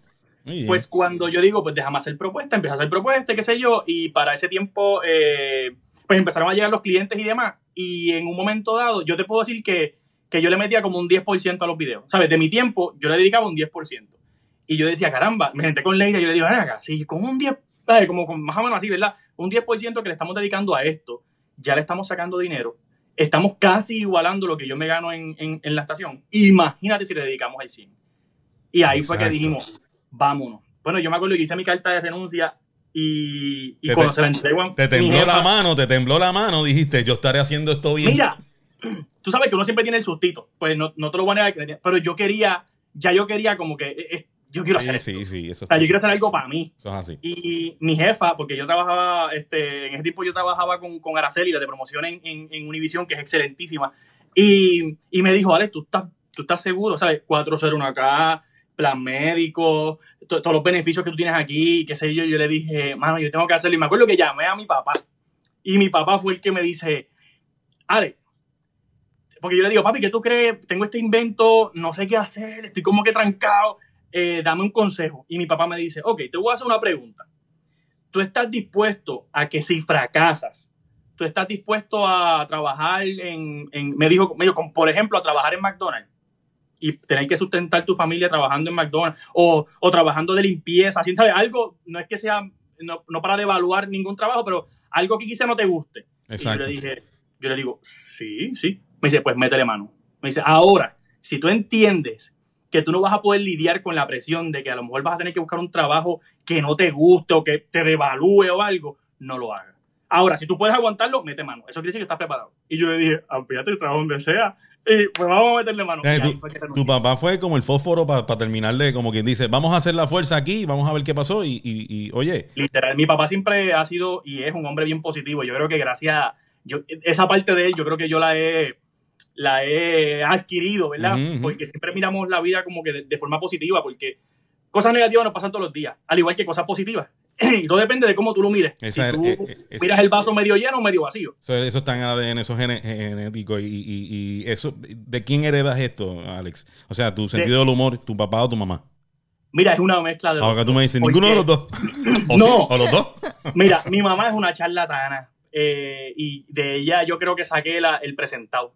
Muy bien. Pues cuando yo digo, pues déjame hacer propuesta, empecé a hacer propuesta, qué sé yo, y para ese tiempo, eh, pues empezaron a llegar los clientes y demás, y en un momento dado, yo te puedo decir que, que yo le metía como un 10% a los videos, ¿sabes? De mi tiempo, yo le dedicaba un 10%. Y yo decía, caramba, me senté con Leira y yo le digo, acá, sí, con un 10, ¿sabes? Como con más o menos así, ¿verdad? Un 10% que le estamos dedicando a esto, ya le estamos sacando dinero, estamos casi igualando lo que yo me gano en, en- en la estación. Imagínate si le dedicamos al 100. Y ahí fue que dijimos, vámonos. Bueno, yo me acuerdo que hice mi carta de renuncia y, y Te- cuando te- se la te tembló jefa- la mano, te tembló la mano, dijiste, yo estaré haciendo esto bien. Mira, tú sabes que uno siempre tiene el sustito, pues no, no te lo voy a negar, pero yo quería, ya yo quería como que, eh, eh, yo quiero hacer sí, esto. sí, sí, eso, O sea, yo quiero hacer algo para mí. eso es así. Y mi jefa, porque yo trabajaba, este, en ese tiempo yo trabajaba con, con Araceli, la de promoción en, en, en Univision, que es excelentísima. Y, y me dijo, Alex, tú estás, tú estás seguro, ¿sabes? 401 acá, plan médico, to- todos los beneficios que tú tienes aquí, qué sé yo. Yo le dije, mano, yo tengo que hacerlo. Y me acuerdo que llamé a mi papá. Y mi papá fue el que me dice, Alex, porque yo le digo, papi, ¿qué tú crees? Tengo este invento, no sé qué hacer, estoy como que trancado, eh, dame un consejo. Y mi papá me dice, ok, te voy a hacer una pregunta. ¿Tú estás dispuesto a que si fracasas, tú estás dispuesto a trabajar en, en- me dijo, me dijo, por ejemplo, a trabajar en McDonald's? Y tener que sustentar tu familia trabajando en McDonald's o, o trabajando de limpieza, así, ¿sabes? Algo, no es que sea, no, no para devaluar ningún trabajo, pero algo que quizá no te guste. Exacto. Y yo le dije, yo le digo, sí, sí. Me dice, pues métele mano. Me dice, ahora, si tú entiendes que tú no vas a poder lidiar con la presión de que a lo mejor vas a tener que buscar un trabajo que no te guste o que te devalúe o algo, no lo hagas. Ahora, si tú puedes aguantarlo, mete mano. Eso quiere decir que estás preparado. Y yo le dije, amplíate el trabajo donde sea. Y pues vamos a meterle mano. Eh, tu, papá fue como el fósforo para terminarle, como quien dice, vamos a hacer la fuerza aquí, vamos a ver qué pasó y, y- y, oye, Literal, mi papá siempre ha sido y es un hombre bien positivo. Yo creo que gracias a yo, esa parte de él, yo creo que yo la he, la he adquirido, ¿verdad? Porque siempre miramos la vida como que de, de forma positiva, porque cosas negativas nos pasan todos los días, al igual que cosas positivas. y todo depende de cómo tú lo mires. Esa si tú eh, eh, miras el vaso medio lleno o medio vacío. eso, eso está en ADN, eso es gene- genético y, y- y eso, ¿de quién heredas esto, Alex? O sea, tu sentido del humor, tu papá o tu mamá. Mira, es una mezcla de los Ahora tú me dices, ¿Por ninguno de los dos. O, No. sí, o los dos. Mira, mi mamá es una charlatana eh, y de ella yo creo que saqué la, el presentado.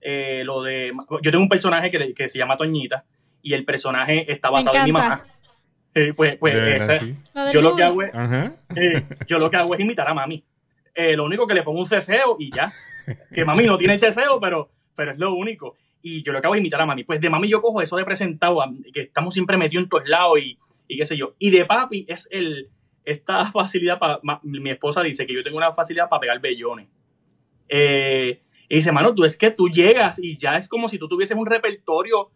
Eh, lo de, yo tengo un personaje que, le- que se llama Toñita y el personaje está basado en mi mamá. Eh, pues pues ese- yo, lo que hago es, eh, yo lo que hago es imitar a mami. Eh, lo único que le pongo un ceseo y ya. Que mami no tiene ceseo, pero, pero es lo único. Y yo lo que hago es imitar a mami. Pues de mami yo cojo eso de presentado, a- que estamos siempre metidos en todos lados y, y qué sé yo. Y de papi es el esta facilidad para. Mi esposa dice que yo tengo una facilidad para pegar bellones. Eh, y dice, mano, tú es que tú llegas y ya es como si tú tuvieses un repertorio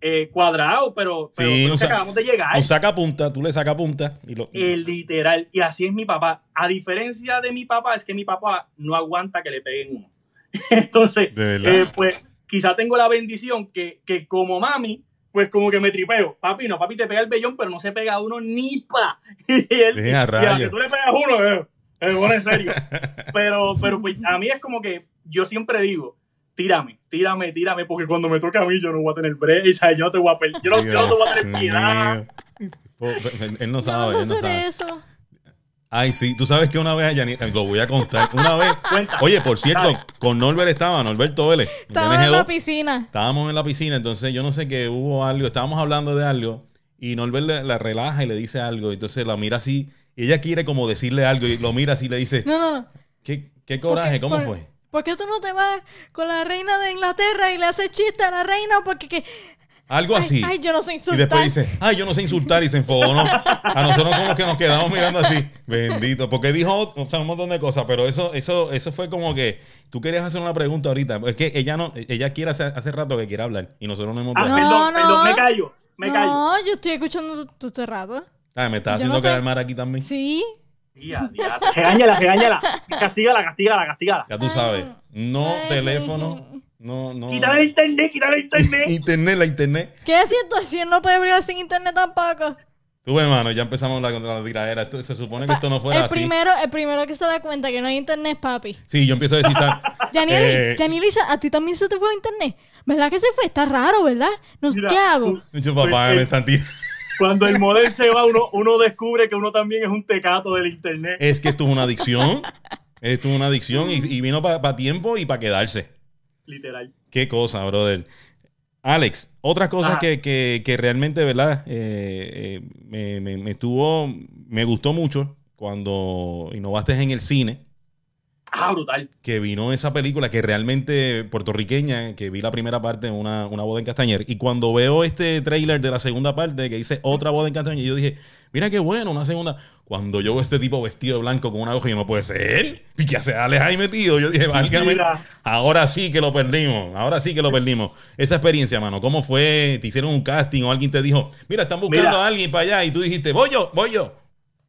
eh, cuadrado, pero, pero Sí, acabamos de llegar. Un saca punta, tú le sacas punta y lo. Eh, literal. Y así es mi papá. A diferencia de mi papá, es que mi papá no aguanta que le peguen uno. Entonces, eh, pues quizá tengo la bendición que, que como mami, pues como que me tripeo. Papi, no, papi te pega el vellón, pero no se pega a uno ni pa. Y él, Deja y a que tú le pegas uno, eh, bueno, en serio. Pero, pero pues a mí es como que yo siempre digo, tírame, tírame, tírame, porque cuando me toque a mí yo no voy a tener break, ¿sabes? yo no te voy a per- yo no, yo no te voy a tener piedad. Po- Él no Yo sabe, no él sé no sabe. eso. Ay, sí, tú sabes que una vez a Yanni, lo voy a contar. Una vez, Cuenta. oye, por cierto, Dale. con Norbert estaba, Norberto Vélez. Estaba de en la NG2. piscina. Estábamos en la piscina, entonces yo no sé qué hubo algo, estábamos hablando de algo y Norbert le- la relaja y le dice algo, entonces la mira así y ella quiere como decirle algo y lo mira así y le dice, No, no, no. ¿qué, qué coraje? Porque- ¿Cómo por- fue? ¿Por qué tú no te vas con la reina de Inglaterra y le haces chiste a la reina? Porque que. Algo Ay, así. ay, yo no sé y insultar. después dice, ay, yo no sé insultar y se enfogó, ¿no? A nosotros como que nos quedamos mirando así, bendito, porque dijo o sea, un montón de cosas, pero eso, eso, eso fue como que tú querías hacer una pregunta ahorita, es que ella no, ella quiere hace, hace rato que quiere hablar y nosotros no hemos Ah, dejado. No, perdón, no. perdón, me callo, me callo. no, yo estoy escuchando tu, tu rato. Ah, me está Yo haciendo no te- quedar mal aquí también. Sí. Regáñala, regáñala. Castígala, castígala, castígala. Ya tú sabes, no Ay. teléfono, no, no. Quítale el internet, quítale el internet. Internet, la internet. ¿Qué es cierto? Si él no puede brillar sin internet tampoco. Tú, hermano, ya empezamos la, la tiradera. Esto, se supone que esto no fuera el así. primero, el primero que se da cuenta que no hay internet es papi. Sí, yo empiezo a decir, ¿sabes? Yanili, Eh, Yanili, a ti también se te fue el internet. ¿Verdad que se fue? Está raro, ¿verdad? No Mira, qué hago. Mucho papá Pues, me eh, están tirando. Cuando el modelo se va, uno, uno descubre que uno también es un tecato del internet. Es que esto es una adicción. Esto es una adicción y, y vino para tiempo y para quedarse. Literal. Qué cosa, brother. Alex, otra cosa que, que- que realmente, ¿verdad? Eh, eh, me, me- me estuvo, me gustó mucho cuando innovaste en el cine, Ah, brutal. que vino esa película que realmente puertorriqueña, que vi la primera parte, una, una boda en Castañer, y cuando veo este trailer de la segunda parte que dice otra boda en Castañer, yo dije, mira qué bueno, una segunda. Cuando yo veo este tipo vestido de blanco con una hoja, yo no puede ser. ¿Y qué hace Alex ahí metido? Yo dije, válgame. Ahora sí que lo perdimos, ahora sí que lo perdimos. Esa experiencia, mano, ¿cómo fue? ¿Te hicieron un casting o alguien te dijo, mira, están buscando Mira. a alguien para allá y tú dijiste, voy yo, voy yo?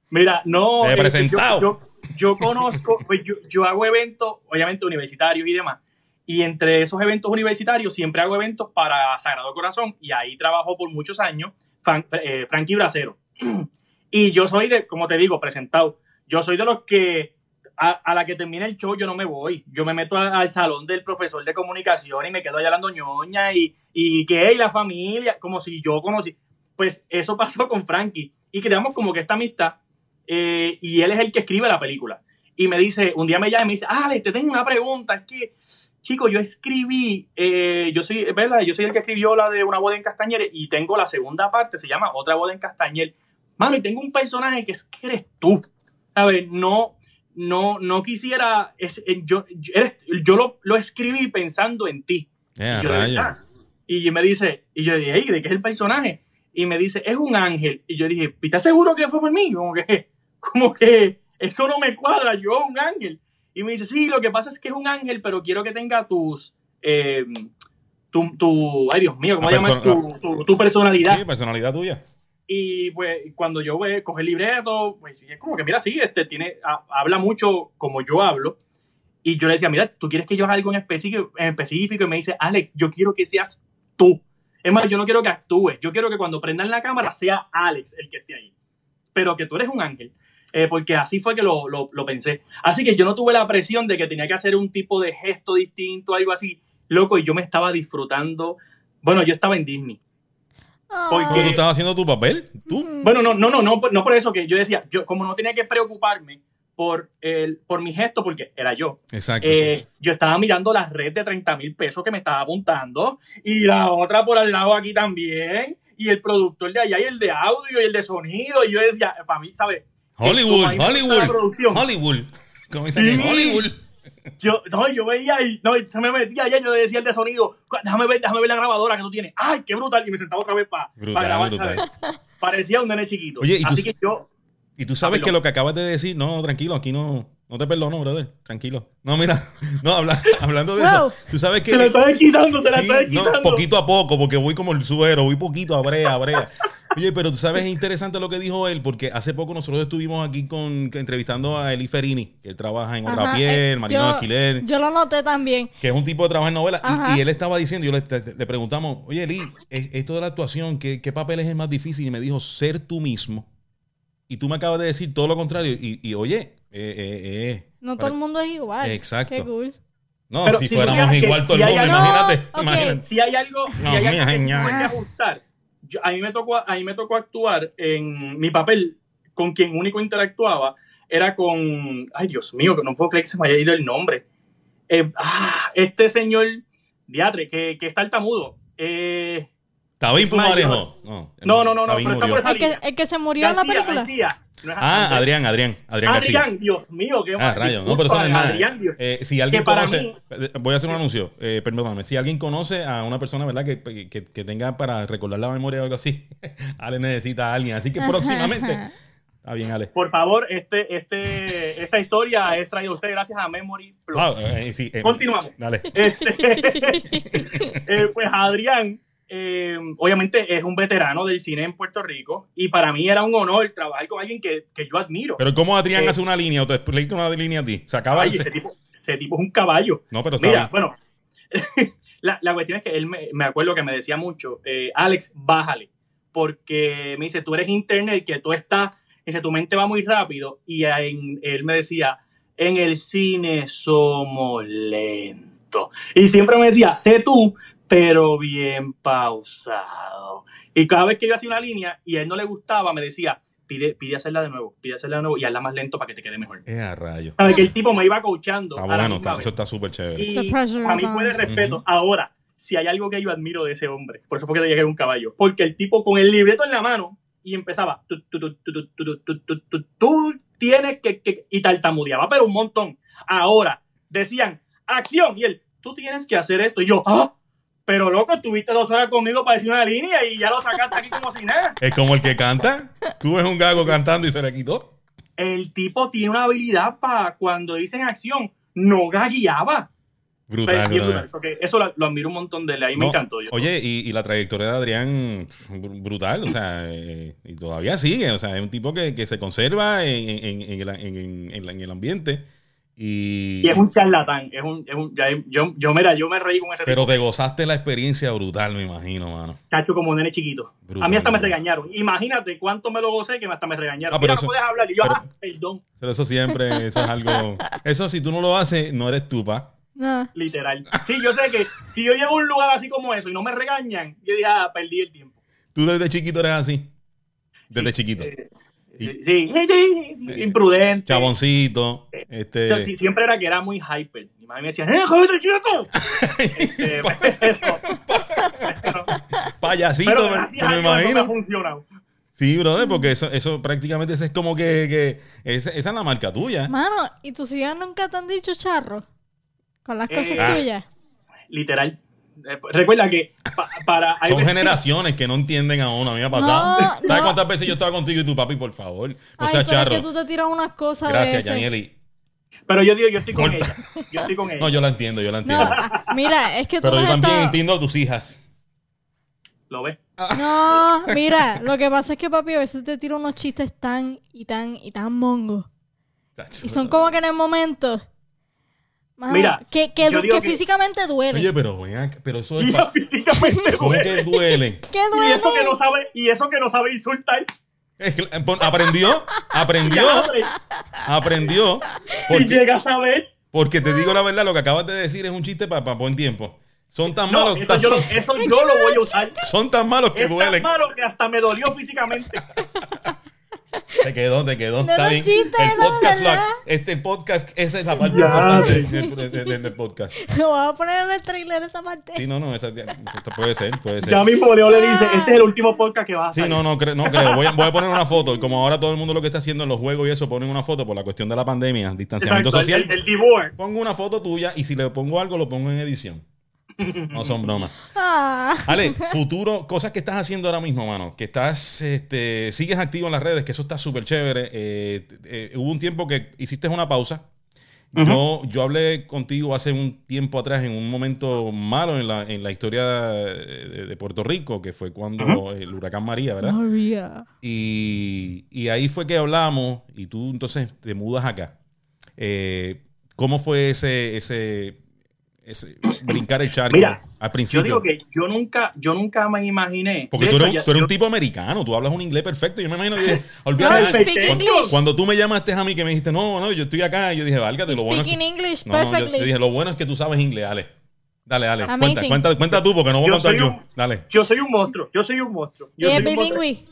Mira, no. Te he eh, presentado. Yo, yo- yo conozco, pues yo, yo hago eventos, obviamente universitarios y demás. Y entre esos eventos universitarios siempre hago eventos para Sagrado Corazón y ahí trabajo por muchos años Fran- eh, Frankie Bracero. Y yo soy de, como te digo, presentado. Yo soy de los que a, a la que termine el show yo no me voy. Yo me meto al salón del profesor de comunicación y me quedo allá hablando ñoña y, y que y la familia, como si yo conocí. Pues eso pasó con Frankie y creamos como que esta amistad eh, y él es el que escribe la película. Y me dice, un día me llama y me dice, Ale, te tengo una pregunta, es que, chico, yo escribí, eh, yo soy, ¿verdad? Yo soy el que escribió la de Una boda en Castañer y tengo la segunda parte, se llama Otra boda en Castañer. Mano, y tengo un personaje que es que eres tú. ¿Sabes? No, no, no quisiera, es- eh, yo, yo, eres- yo lo, lo escribí pensando en ti. Eh, Y yo, verdad. Y me dice, y yo dije, ¿de qué es el personaje? Y me dice, es un ángel. Y yo dije, ¿y estás seguro que fue por mí? Como que, como que eso no me cuadra, yo un ángel. Y me dice, sí, lo que pasa es que es un ángel, pero quiero que tenga tus, eh, tu, tu, ay Dios mío, ¿cómo La llamas? Tu, tu- tu personalidad. Sí, personalidad tuya. Y pues cuando yo ve, coge el libreto, pues es como que mira, sí, este tiene, ha- habla mucho como yo hablo. Y yo le decía, mira, tú quieres que yo haga algo en específico, en específico. Y me dice, Alex, yo quiero que seas tú. Es más, yo no quiero que actúes. Yo quiero que cuando prendan la cámara sea Alex el que esté ahí. Pero que tú eres un ángel. Eh, porque así fue que lo, lo- lo pensé. Así que yo no tuve la presión de que tenía que hacer un tipo de gesto distinto, algo así. Loco, y yo me estaba disfrutando. Bueno, yo estaba en Disney. Porque- ¿Pero tú estabas haciendo tu papel? ¿Tú? Bueno, no, no, no, no, no por eso que yo decía, yo como no tenía que preocuparme por el, por mi gesto, porque era yo. Exacto. Eh, yo estaba mirando la red de 30 mil pesos que me estaba apuntando y la otra por al lado aquí también y el productor de allá y el de audio y el de sonido y yo decía, para mí, ¿sabes? Hollywood, Hollywood. Hollywood. Como dicen Sí. Hollywood. Yo, no, yo veía y no, se me metía allá yo le decía el de sonido, déjame ver, déjame ver la grabadora que tú tienes. ¡Ay, qué brutal! Y me sentaba otra vez para grabar. Parecía un nene chiquito. Oye, ¿y tú Así que yo, Y tú sabes que lo que acabas de decir, no, tranquilo, aquí no, no te perdono, brother, tranquilo. No, mira, no, habla- hablando de Wow. eso, tú sabes que... te la estás quitando, te la Sí, estás no, quitando. poquito a poco, porque voy como el suero, voy poquito a brea, a brea. Oye, pero tú sabes, es interesante lo que dijo él, porque hace poco nosotros estuvimos aquí con, entrevistando a Eli Ferini, que él trabaja en Otra Ajá, Piel, eh, Marino yo- Alquiler, Yo lo noté también. que es un tipo de trabajo en novela. Y, él estaba diciendo, yo le, te- le preguntamos, oye, Eli, es- esto de la actuación, ¿qué, ¿qué papel es el más difícil? Y me dijo, ser tú mismo. Y tú me acabas de decir todo lo contrario. Y, y, oye, eh, eh, eh, No todo el mundo es igual. Exacto. Qué cool. no, Pero si si fuéramos que- igual todo si el mundo, imagínate, No, ok. imagínate. si hay algo, si No, hay algo que que ajustar, yo- a, mí me tocó, a mí me tocó actuar en mi papel con quien único interactuaba era con, ay Dios mío, que no puedo creer que se me haya ido el nombre. Eh, ah, este señor Diatre, que, que está tartamudo. Eh, Mayor. Pumarejo. No, No, no, no, no, está por El que, línea. el que se murió en la película. García. No es Ah. Adrián, Adrián, Adrián García. Adrián, Dios mío, qué Ah, rayo. No, pero eso no es nada. Adrián, Dios. Eh, si alguien conoce, mí- eh, voy a hacer un anuncio, eh, perdóname. Si alguien conoce a una persona, ¿verdad? Que, que, que tenga para recordar la memoria o algo así, Ale necesita a alguien. Así que próximamente. Está bien, Ale. Por favor, este, este, esta historia es traída a usted gracias a Memory Plus. Ah, eh, sí, eh, Continuamos. Dale. Este, eh, pues Adrián, eh, obviamente es un veterano del cine en Puerto Rico y para mí era un honor trabajar con alguien que, que yo admiro. Pero ¿cómo Adrián Eh, hace una línea o te explica una línea a ti? Se acaba Ay, el- ese, tipo, ese tipo es un caballo. No, pero está Mira, bien. bueno, la, la cuestión es que él me, me acuerdo que me decía mucho, eh, Alex, bájale, porque me dice, tú eres internet, que tú estás, dice, tu mente va muy rápido y en- él me decía, en el cine somos lentos. Y siempre me decía, sé tú, pero bien pausado. Y cada vez que yo hacía una línea y a él no le gustaba, me decía, pide, pide hacerla de nuevo, pide hacerla de nuevo y hazla más lento para que te quede mejor. Eh, a rayo. ¿Sabes? Que el tipo me iba coachando. Está bueno, está, eso está súper chévere. Y a mí fue de respeto. Uh -huh. Ahora, si hay algo que yo admiro de ese hombre, por eso fue que te llegué un caballo, porque el tipo con el libreto en la mano y empezaba, tú, tú, tú, tú tienes que, que, y tartamudeaba, pero un montón. Ahora, decían, acción, y él, tú tienes que hacer esto, y yo, ¡ah! Pero loco, tuviste dos horas conmigo para decir una línea y ya lo sacaste aquí como si nada. Es como el que canta. Tú ves un gago cantando y se le quitó. El tipo tiene una habilidad para cuando dicen acción, no gagueaba. Brutal, brutal, porque eso lo, lo admiro un montón de él, ahí me encantó. Yo. Oye, y, y la trayectoria de Adrián, br- brutal, o sea, eh, y todavía sigue, o sea, es un tipo que, que se conserva en, en- en el, en- en- en el ambiente. Y, Y es un charlatán, es un, es un ya- yo, yo, mira, yo me reí con ese pero tipo, te gozaste la experiencia brutal, me imagino, mano. chacho como nene chiquito. Brutal, a mí hasta me regañaron. Imagínate cuánto me lo gocé que hasta me regañaron. Ah, pero Mira, eso- no puedes hablar. Y yo, pero- ah, perdón, Pero eso siempre, eso es algo. Eso si tú no lo haces, no eres tú, pa. No. literal. Sí, yo sé que si yo llego a un lugar así como eso y no me regañan, yo dije, ah, perdí el tiempo. Tú desde chiquito eres así. Desde Sí, chiquito. eh, sí, sí, imprudente. Chaboncito. O sea, Este. sí, siempre era que era muy hyper. Mi madre me decía, ¡eh, quieto! Este, pero, pero, Payasito, pero me, gracias me ha imagino. funcionado. Sí, brother, porque eso, eso prácticamente es como que, que esa, esa es la marca tuya. Mano, ¿y tus hijas nunca te han dicho charro? Con las Eh, cosas ah. tuyas. Literal. Eh, recuerda que pa- para... hay Son veces- generaciones que no entienden a uno. A mí me ha pasado. No, ¿Sabes no. cuántas veces yo estaba contigo y tu papi, por favor? No Ay, seas pero es charro. que tú te tiras unas cosas Gracias. Yanieli. Pero yo digo, yo estoy con Corta. ella. Yo estoy con ella. No, yo la entiendo, yo la entiendo. mira, es que tú Pero yo también estado- entiendo a tus hijas. ¿Lo ves? No, mira, lo que pasa es que papi a veces te tira unos chistes tan y tan y tan mongos. Y son como que en el momento. Mano, Mira, que, que, físicamente duele. Oye, pero pero eso es Y pa- físicamente ¿Cómo duele. que duelen? ¿Qué Y duele? eso que no sabe, y eso que no sabe insultar. Eh, aprendió, aprendió, aprendió. Porque, llega a saber. porque te digo la verdad, lo que acabas de decir es un chiste para buen tiempo. Son tan No, malos, eso tan- yo, lo, eso yo lo voy a usar. son tan malos que Es tan duelen. malo que hasta me dolió físicamente. Te quedó, te quedó. Está bien. chistes, El ¿no? podcast, lo- ¿Verdad? este podcast, esa es la parte Ya, importante sí. del, del- del- del podcast. Vamos a poner en el trailer esa parte. Sí, no, no, esa, esto puede ser, puede ser. Ya mismo Leo le dice, este es el último podcast que vas a Sí, hacer. no, no, cre- no creo. Voy a, voy a poner una foto. Y como ahora todo el mundo lo que está haciendo en los juegos y eso, ponen una foto por la cuestión de la pandemia, distanciamiento Exacto, social. el, el. Pongo una foto tuya y si le pongo algo, lo pongo en edición. No son bromas. Ah. Ale, futuro, cosas que estás haciendo ahora mismo, mano. Que estás, este, sigues activo en las redes, que eso está súper chévere. Eh, eh, hubo un tiempo que hiciste una pausa. Yo, yo hablé contigo hace un tiempo atrás en un momento malo en la, en la historia de, de Puerto Rico, que fue cuando el huracán María, ¿verdad? María. Y, y ahí fue que hablamos y tú entonces te mudas acá. Eh, ¿Cómo fue ese, ese, ese brincar el charco Mira, al Yo principio? digo que yo nunca, yo nunca me imaginé. Porque tú eres, ya- tú eres yo- un tipo americano, tú hablas un inglés perfecto. Yo me imagino que olvídate No, Cuando- English. Cuando tú me llamaste a mí que me dijiste, no, no, yo estoy acá, yo dije, válgate, lo bueno es Speaking que... English No, no, yo, yo dije, lo bueno es que tú sabes inglés, Ale. Dale, dale. Cuenta, cuenta, cuenta tú porque no voy a Yo contar yo. un- Dale. Yo soy un monstruo, yo soy un monstruo. Yo Y es soy bilingüe.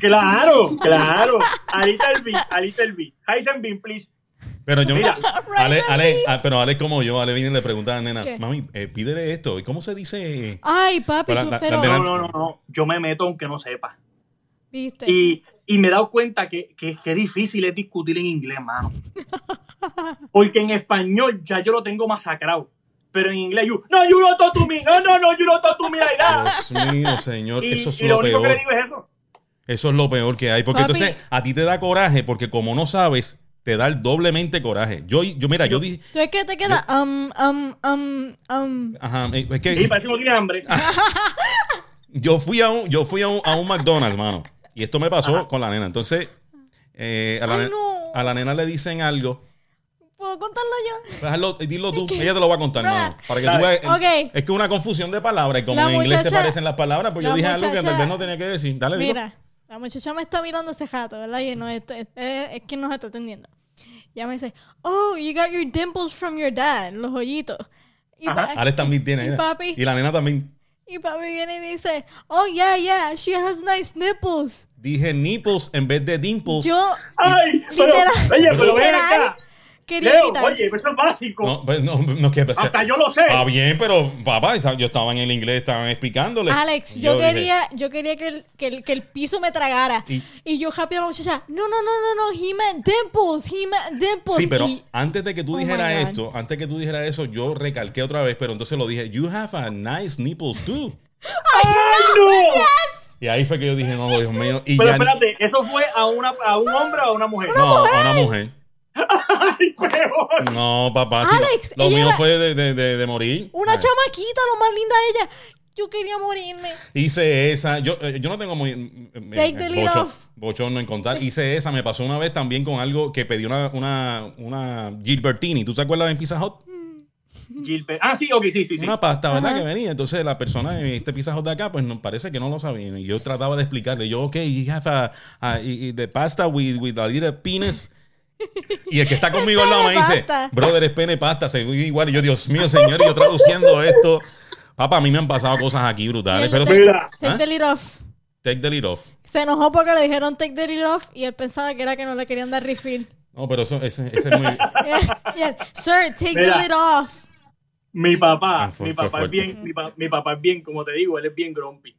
Claro, claro. A little bit, a little bit. Heisenbein, please. Pero yo, Mira, Ale, Ale, ah, pero Ale como yo, Ale viene y le pregunta a la nena, ¿Qué? mami, eh, pídele esto. ¿Y cómo se dice? Ay, papi, Pero tú, la- la pero... nena- No, no, no, no. Yo me meto aunque no sepa. ¿Viste? Y, y me he dado cuenta que, que, que difícil es discutir en inglés, mano. Porque en español ya yo lo tengo masacrado. Pero en inglés, you, no, you don't talk to me. No, no, no, you don't talk to me like that. Dios mío, señor, Y, eso es y lo lo único que peor. le digo es eso. Eso es lo peor que hay. Porque Papi. entonces a ti te da coraje, porque como no sabes, te da el doblemente coraje. Yo, yo mira, yo, Yo- dije, Tú es que te queda... Um, um, um, um. ajá, eh, es Y que parece que tiene hambre. yo fui a un, yo fui a un, a un McDonald's, mano. Y esto me pasó con la nena. Entonces, eh, a, la Ay, ne- no. a la nena le dicen algo. ¿Puedo contarlo yo? Hazlo- dilo tú, ella te lo va a contar, mano. Para que tú veas. Ok. Es que es una confusión de palabras. Y como La en inglés se parecen las palabras, pues yo dije algo que tal vez no tenía que decir. Dale. Mira, la muchacha me está mirando ese jato, ¿verdad? Y no es, es, es quien nos está atendiendo. Ya me dice, oh, you got your dimples from your dad, los hoyitos. Y, Ajá. pa- Alex también tiene. y papi, Y la nena también. y papi viene y dice, oh, yeah, yeah, she has nice nipples. Dije nipples en vez de dimples. Yo Ay, pero, Literal. oye, pero ven Literal. Quería Leo, gritar. oye, eso es básico. No, pues no, no que Hasta yo lo sé. Está bien, pero papá, yo estaba en el inglés, estaban explicándole. Alex, yo, dije, quería, yo quería que el, que, el, que el piso me tragara. Y- Y, yo rápido a la muchacha, no, no, no, no, no, he meant dimples, he meant dimples. Sí, pero Y- antes de que tú Oh dijeras esto, antes que tú dijeras eso, yo recalqué otra vez, pero entonces lo dije, you have a nice nipples too. ¡Ay, no! Y ahí fue que yo dije, no, Dios mío. Y Pero ya, espérate, ¿eso fue a, una, a un hombre o a una mujer? no, a una mujer. ¡Ay, huevón! No, papá. sí, Alex, lo mío era- fue de, de- de- de morir. Una Ay. chamaquita, lo más linda de ella. Yo quería morirme. Hice esa. Yo, eh, yo no tengo muy. eh, eh, Take the off. bochorno en contar. Hice esa. Me pasó una vez también con algo que pedí una, una, una Gilbertini. ¿Tú te acuerdas en Pizza Hut? Gilbert. Ah, sí, ok, sí, sí. sí. Una pasta, ¿verdad? Ajá. Que venía. Entonces la persona en este Pizza Hut de acá, pues no, parece que no lo sabía. Y yo trataba de explicarle. Yo, ok, you have a, a- y- y the pasta with, with a little penis. Y el que está conmigo al lado me dice, brother, es pene pasta. Se igual. Y yo, Dios mío, señor, y yo traduciendo esto. Papá, a mí me han pasado cosas aquí brutales. Pero take, take the lid off. take the lid off. Se enojó porque le dijeron take the lid off y él pensaba que era que no le querían dar refill. No, pero eso, ese, ese es muy... Sir, take Mira. the lid off. Mi papá, Ah, fue- mi fue papá es bien, mi, pa- mi papá es bien, como te digo, él es bien grumpy.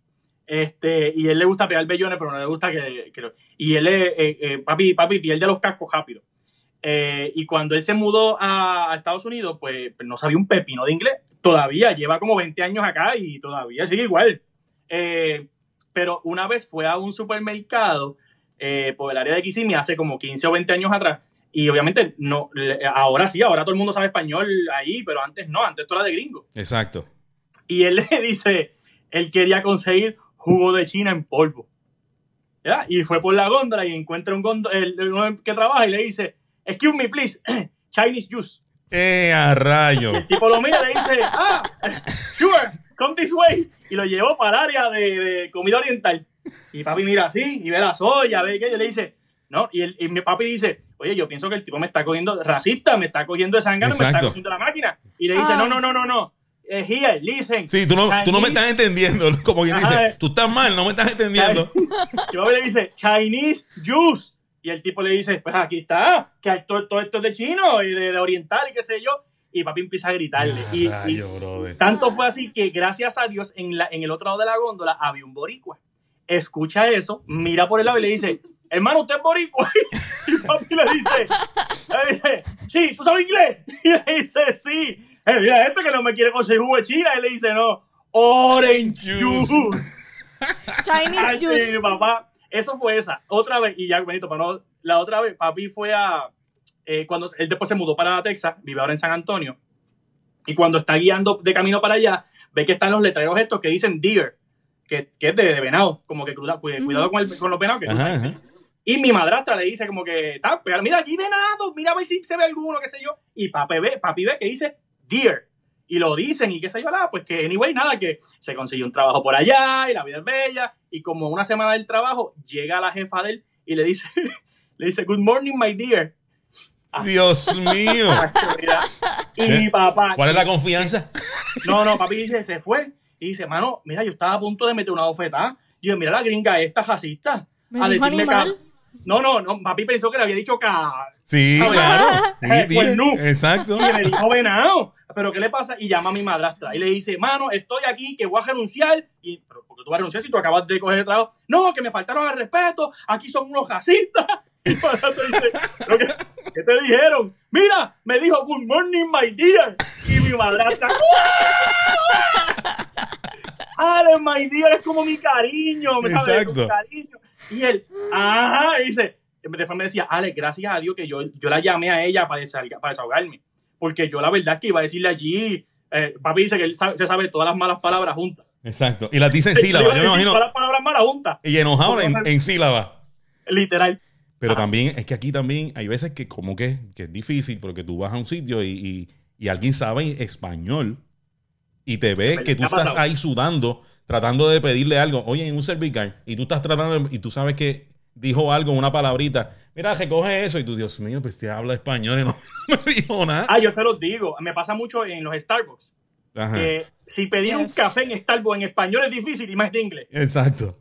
Este, y él le gusta pegar bellones, pero no le gusta que, y él eh, eh, papi, papi, pierde los cascos rápido. Eh, y cuando él se mudó a, a Estados Unidos, pues, pues no sabía un pepino de inglés. Todavía lleva como 20 años acá y todavía sigue igual. Eh, pero una vez fue a un supermercado eh, por el área de Kissimmee hace como 15 o 20 años atrás. Y obviamente, no, ahora sí, ahora todo el mundo sabe español ahí, pero antes no, antes esto era de gringo. Exacto. Y él le dice, él quería conseguir jugo de China en polvo. ¿Ya? Y fue por la góndola y encuentra un góndola, el, que trabaja y le dice, excuse me please, Chinese juice. ¡Eh, a rayo! El tipo lo mira y le dice, ah, sure, come this way. Y lo llevó para el área de, de comida oriental. Y papi mira así y ve la soya, ve que y le dice, no, y, el- y mi papi dice, oye, yo pienso que el tipo me está cogiendo racista, me está cogiendo de sangre, me está cogiendo la máquina. Y le dice, Ah. no, no, no, no, no. Eh, here, listen. Sí, tú no, tú no me estás entendiendo. Como quien Ajá, dice, tú estás mal, no me estás entendiendo. Y papi le dice, Chinese juice. Y el tipo le dice, pues aquí está, que hay todo, todo esto es de chino y de, de oriental y qué sé yo. Y papi empieza a gritarle. Y, y Rayo, brother. tanto fue así que gracias a Dios en, la, en el otro lado de la góndola había un boricua. Escucha eso, mira por el lado y le dice, hermano, ¿usted es boricua? Y papi le dice, le dice, sí, ¿tú sabes inglés? Y le dice, sí. Eh, mira, este que no me quiere conseguir jugo de China. Y le dice, no, orange Juice. Chinese Ay, juice. sí, papá. Eso fue esa. Otra vez, y ya, Benito, para no, la otra vez, papi fue a. eh, cuando él después se mudó para Texas, vive ahora en San Antonio. Y cuando está guiando de camino para allá, ve que están los letreros estos que dicen deer, que, que es de, de venado, como que cuida- cuida- cuidado con, el- con los venados. Que Ajá, ajá. Y mi madrastra le dice como que, "Tá, pero mira, aquí venado, mira a ver si se ve alguno, qué sé yo. Y papi ve, papi ve que dice deer. Y lo dicen y qué sé yo, nada, pues que anyway, nada, que se consiguió un trabajo por allá y la vida es bella. Y como una semana del trabajo, llega la jefa de él y le dice, le dice, good morning, my dear. Dios mío. Y ¿Qué? papá, ¿Cuál es la confianza? no, no, papi dice, se fue. Y dice, mano, mira, yo estaba a punto de meter una bofetada. Y yo, mira la gringa esta racista. Me a dijo decirme No, no, no, papi pensó que le había dicho ca... Sí, ¿Sabes? claro. Sí, pues no. Exacto. Y me dijo venado. Pero ¿qué le pasa? Y llama a mi madrastra. Y le dice, mano, estoy aquí, que voy a renunciar. Y, pero ¿por qué tú vas a renunciar si tú acabas de coger el trabajo? No, que me faltaron al respeto. Aquí son unos racistas. Y madrastra dice, "¿Pero qué, qué te dijeron? Mira, me dijo, good morning, my dear. Y mi madrastra, Ale, my dear, es como mi cariño. ¿me sabes? Como mi Exacto. cariño. Y él, ajá, y dice, después me decía, Ale, gracias a Dios que yo, yo la llamé a ella para, desahogar- para desahogarme. Porque yo la verdad que iba a decirle allí, eh, papi dice que él sabe- se sabe todas las malas palabras juntas. Exacto. Y las dice en Le sílaba, iba a yo me imagino. Todas las palabras malas juntas, Y enojado en, en sílaba. literal. Pero Ajá. también, es que aquí también hay veces que como que, que es difícil porque tú vas a un sitio y, y- y alguien sabe español y te ve que tú estás ahí sudando, tratando de pedirle algo, oye, en un cervical, y tú estás tratando, de- y tú sabes que dijo algo, una palabrita, mira, recoge eso, y tú, Dios mío, pues te habla español y no, no me dijo nada. Ah, yo se los digo, me pasa mucho en los Starbucks. Ajá. Que si pedir un café en Starbucks en español es difícil y más de inglés. Exacto.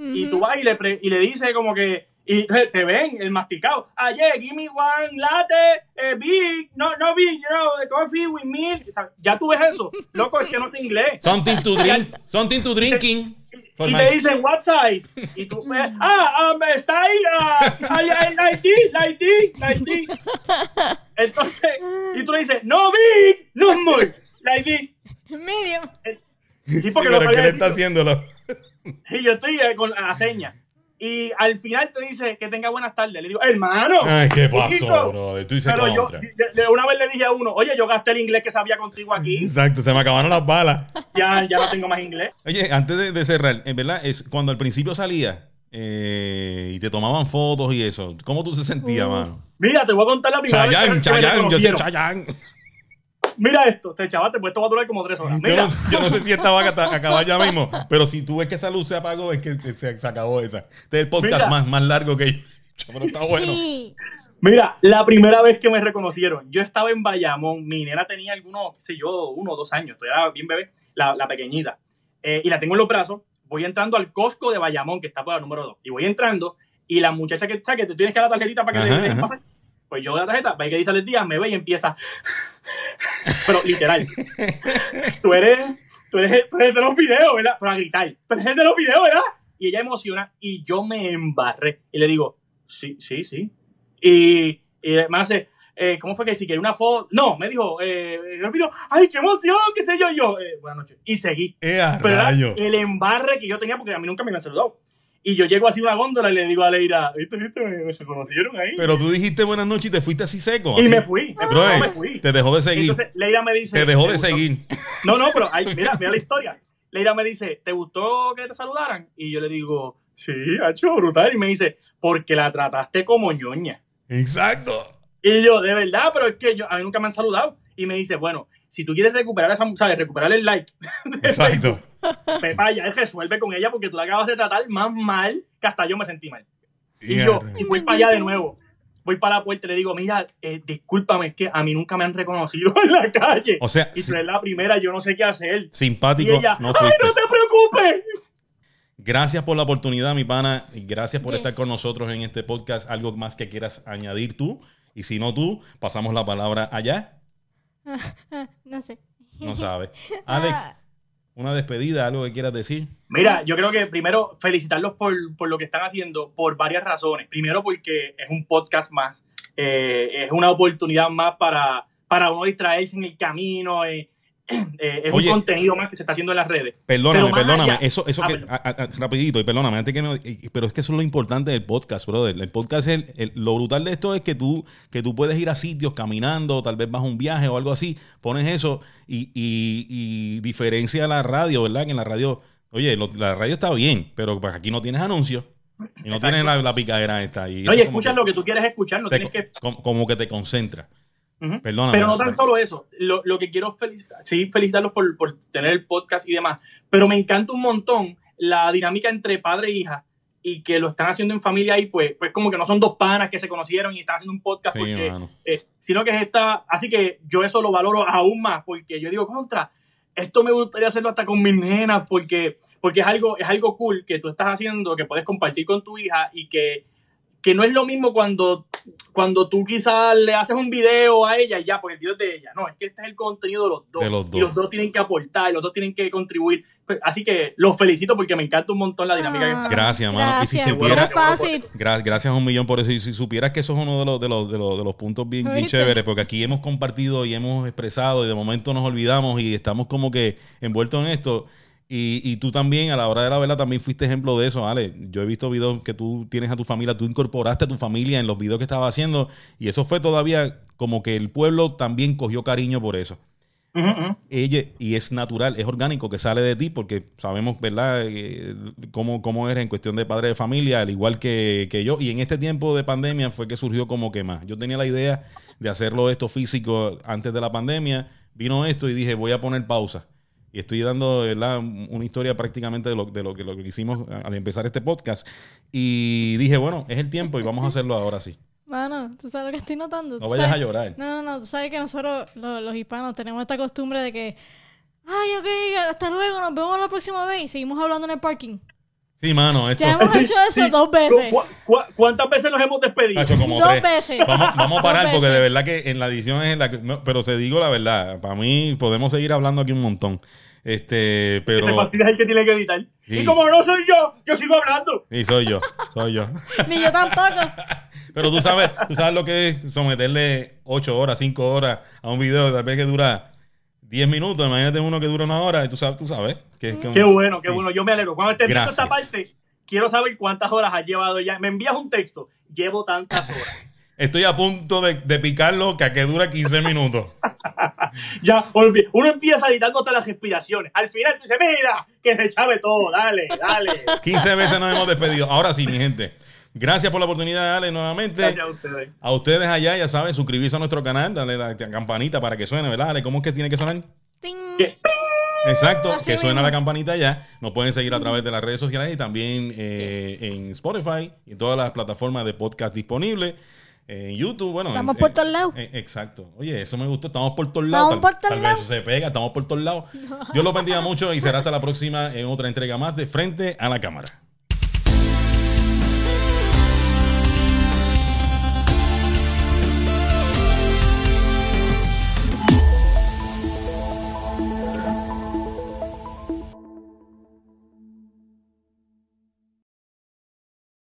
Y tú vas y le, pre- y le dices como que, y te ven el masticado. Ah, yeah, give me one latte, eh, big, no, no big, you know, the coffee with milk. O sea, ya tú ves eso. Loco, es que no sé inglés. Something to drink, something to drinking. Y te dicen, what size? Y tú, eh, ah, um, size, ah, I, I. Entonces, y tú le dices, no big, no small, this. Medium. Sí, Sí, porque pero ¿qué le está haciéndolo? Sí, yo estoy eh, con la seña. Y al final te dice que tenga buenas tardes. Le digo, hermano. Ay, ¿qué pasó, chiquito". brother? Tú dices Pero yo, contra. de, de una vez le dije a uno, oye, yo gasté el inglés que sabía contigo aquí. Exacto, se me acabaron las balas. Ya, ya no tengo más inglés. Oye, antes de, de cerrar, en verdad, es cuando al principio salía eh, y te tomaban fotos y eso, ¿cómo tú se sentías, Uf. mano? Mira, te voy a contar la primera Chayán, vez que me Chayán, yo sé reconocieron. Chayán. Mira esto, te chavaste, pues esto va a durar como tres horas. Yo Mira, no, yo no sé si esta va a acabar ya mismo, pero si tú ves que esa luz se apagó, es que se, se acabó esa. Este es el podcast Mira. más, más largo que hecho, pero está bueno. Sí. mira, la primera vez que me reconocieron, yo estaba en Bayamón, mi nena tenía algunos, qué sé yo, uno o dos años, todavía era bien bebé, la, la pequeñita. Eh, y la tengo en los brazos, voy entrando al Costco de Bayamón, que está por la número dos, y voy entrando, y la muchacha que está, que te tienes que dar la tarjetita para que Ajá, le den ajá. pasaje, pues yo doy la tarjeta, ve que dice el día, me ve y empieza. Pero literal. tú eres, tú eres, tú eres de los videos, ¿verdad? Pero a gritar. Tú eres el de los videos, ¿verdad? Y ella emociona y yo me embarré. Y le digo, sí, sí, sí. Y Y me hace, eh, ¿cómo fue que si quería una foto? No, me dijo, eh, el video, ay, qué emoción, qué sé yo, yo. Eh, buenas noches. Y seguí. ¡Eh, Pero el embarre que yo tenía, porque a mí nunca me habían saludado. Y yo llego así a una góndola y le digo a Leira, ¿viste, viste? Me, se conocieron ahí. Pero tú dijiste buenas noches y te fuiste así seco. y me fui, me, Bro, no, me fui. Te dejó de seguir. Entonces Leira me dice, te dejó ¿te de gustó? seguir. No, no, pero ay, mira, mira la historia. Leira me dice, ¿te gustó que te saludaran? Y yo le digo, sí, ha hecho brutal. Y me dice, porque la trataste como ñoña. Exacto. Y yo, de verdad, pero es que yo, a mí nunca me han saludado. Y me dice, bueno, si tú quieres recuperar esa, ¿sabes? Recuperar el like, Exacto. pues vaya, él resuelve con ella porque tú la acabas de tratar más mal que hasta yo me sentí mal. Y Ya, yo, voy para allá de nuevo. Voy para la puerta y le digo, mira, eh, discúlpame, es que a mí nunca me han reconocido en la calle. O sea, y si- tú eres la primera, yo no sé qué hacer. simpático Y ella, no ¡ay, fuiste. no te preocupes! Gracias por la oportunidad, mi pana. Y gracias por Yes. estar con nosotros en este podcast. Algo más que quieras añadir tú. Y si no tú, pasamos la palabra allá. no sé. No sabes. Alex, Ah, una despedida, algo que quieras decir. Mira, yo creo que primero felicitarlos por, por lo que están haciendo por varias razones. Primero porque es un podcast más, eh, es una oportunidad más para, para uno distraerse en el camino, eh, eh, es Oye. un contenido más que se está haciendo en las redes. Perdóname, perdóname. allá- Eso, eso Ah, que, perdón. a- a- rapidito, y perdóname, antes que no, y- pero es que eso es lo importante del podcast, brother. El podcast es el- el- lo brutal de esto es que tú, que tú puedes ir a sitios caminando, tal vez vas a un viaje o algo así, pones eso y, y, y diferencia la radio, ¿verdad? Que en la radio, oye, lo- la radio está bien, pero pues aquí no tienes anuncios y no Exacto. tienes la, la picadera esta. Y Oye, escuchas que lo que tú quieres escuchar, no te- tienes que... como, como que te concentra. Perdóname. Pero no tan solo eso, lo, lo que quiero felicitar, sí, felicitarlos por, por tener el podcast y demás, pero me encanta un montón la dinámica entre padre e hija y que lo están haciendo en familia y pues, pues como que no son dos panas que se conocieron y están haciendo un podcast Sí, porque, eh, sino que es esta, así que yo eso lo valoro aún más porque yo digo contra, esto me gustaría hacerlo hasta con mis nenas porque, porque es algo, es algo cool que tú estás haciendo, que puedes compartir con tu hija y que, que no es lo mismo cuando, cuando tú quizás le haces un video a ella y ya, porque el video es de ella. No, es que este es el contenido de los dos. De los Y los dos tienen que aportar, los dos tienen que contribuir. Pues, así que los felicito porque me encanta un montón la dinámica que ah, están. Gracias, mano. Y si Gracias. supiera- No es fácil. Gra- gracias un millón por eso. Y si supieras que eso es uno de los, de los, de los, de los puntos bien, bien chéveres, porque aquí hemos compartido y hemos expresado y de momento nos olvidamos y estamos como que envueltos en esto. Y, y tú también, a la hora de la verdad, también fuiste ejemplo de eso, Ale. Yo he visto videos que tú tienes a tu familia, tú incorporaste a tu familia en los videos que estabas haciendo y eso fue todavía como que el pueblo también cogió cariño por eso ella y es natural, es orgánico que sale de ti porque sabemos, ¿verdad?, Eh, cómo, cómo eres en cuestión de padre de familia, al igual que, que yo. Y en este tiempo de pandemia fue que surgió como que más. Yo tenía la idea de hacerlo esto físico antes de la pandemia, vino esto y dije, voy a poner pausa. Y estoy dando ¿verdad? una historia prácticamente de lo, de lo, que, lo que hicimos al empezar este podcast. Y dije, bueno, es el tiempo y vamos a hacerlo ahora sí. Mano, ¿tú sabes lo que estoy notando? No ¿Tú vayas a llorar. No, no, no. Tú sabes que nosotros, lo- los, hispanos, tenemos esta costumbre de que, ay, ok, hasta luego, nos vemos la próxima vez y seguimos hablando en el parking. Sí, mano, esto... Ya hemos hecho eso Sí. dos veces. ¿Cu- cu- ¿Cuántas veces nos hemos despedido? Como Dos tres. veces. Vamos, vamos a parar porque de verdad que en la edición es en la que. no, pero se digo la verdad. Para mí podemos seguir hablando aquí un montón. Este, Este pero. partido es el que tiene que editar. Sí. Y como no soy yo, yo sigo hablando. Sí, soy yo, soy yo. Ni yo tampoco. Pero tú sabes, tú sabes lo que es someterle 8 horas, 5 horas a un video, tal vez que dura 10 minutos. Imagínate uno que dura una hora y tú sabes, tú sabes. Que, que- Qué bueno, qué sí. bueno. Yo me alegro. Cuando estés viendo esta Gracias. parte, quiero saber cuántas horas has llevado ya. Me envías un texto. Llevo tantas horas. Estoy a punto de, de picarlo que a que dura 15 minutos. Ya, uno empieza editándote las respiraciones. Al final tú dices, mira, que se chave todo, dale, dale. 15 veces nos hemos despedido. Ahora sí, mi gente. Gracias por la oportunidad, Ale, nuevamente. Gracias a ustedes. A ustedes allá, ya saben, suscribirse a nuestro canal, darle la campanita para que suene, ¿verdad? Ale? ¿Cómo es que tiene que sonar? Ting. ¿Qué? Exacto, Así que suena la campanita ya. Nos pueden seguir a través de las redes sociales y también eh, en Spotify y todas las plataformas de podcast disponibles. En YouTube, bueno. Estamos en- por todos lados. en- exacto. Oye, eso me gustó. Estamos por todos lados. Estamos por todos tal vez lados. eso se pega. Estamos por todos lados. Dios los bendiga mucho y será hasta la próxima en otra entrega más de Frente a la Cámara.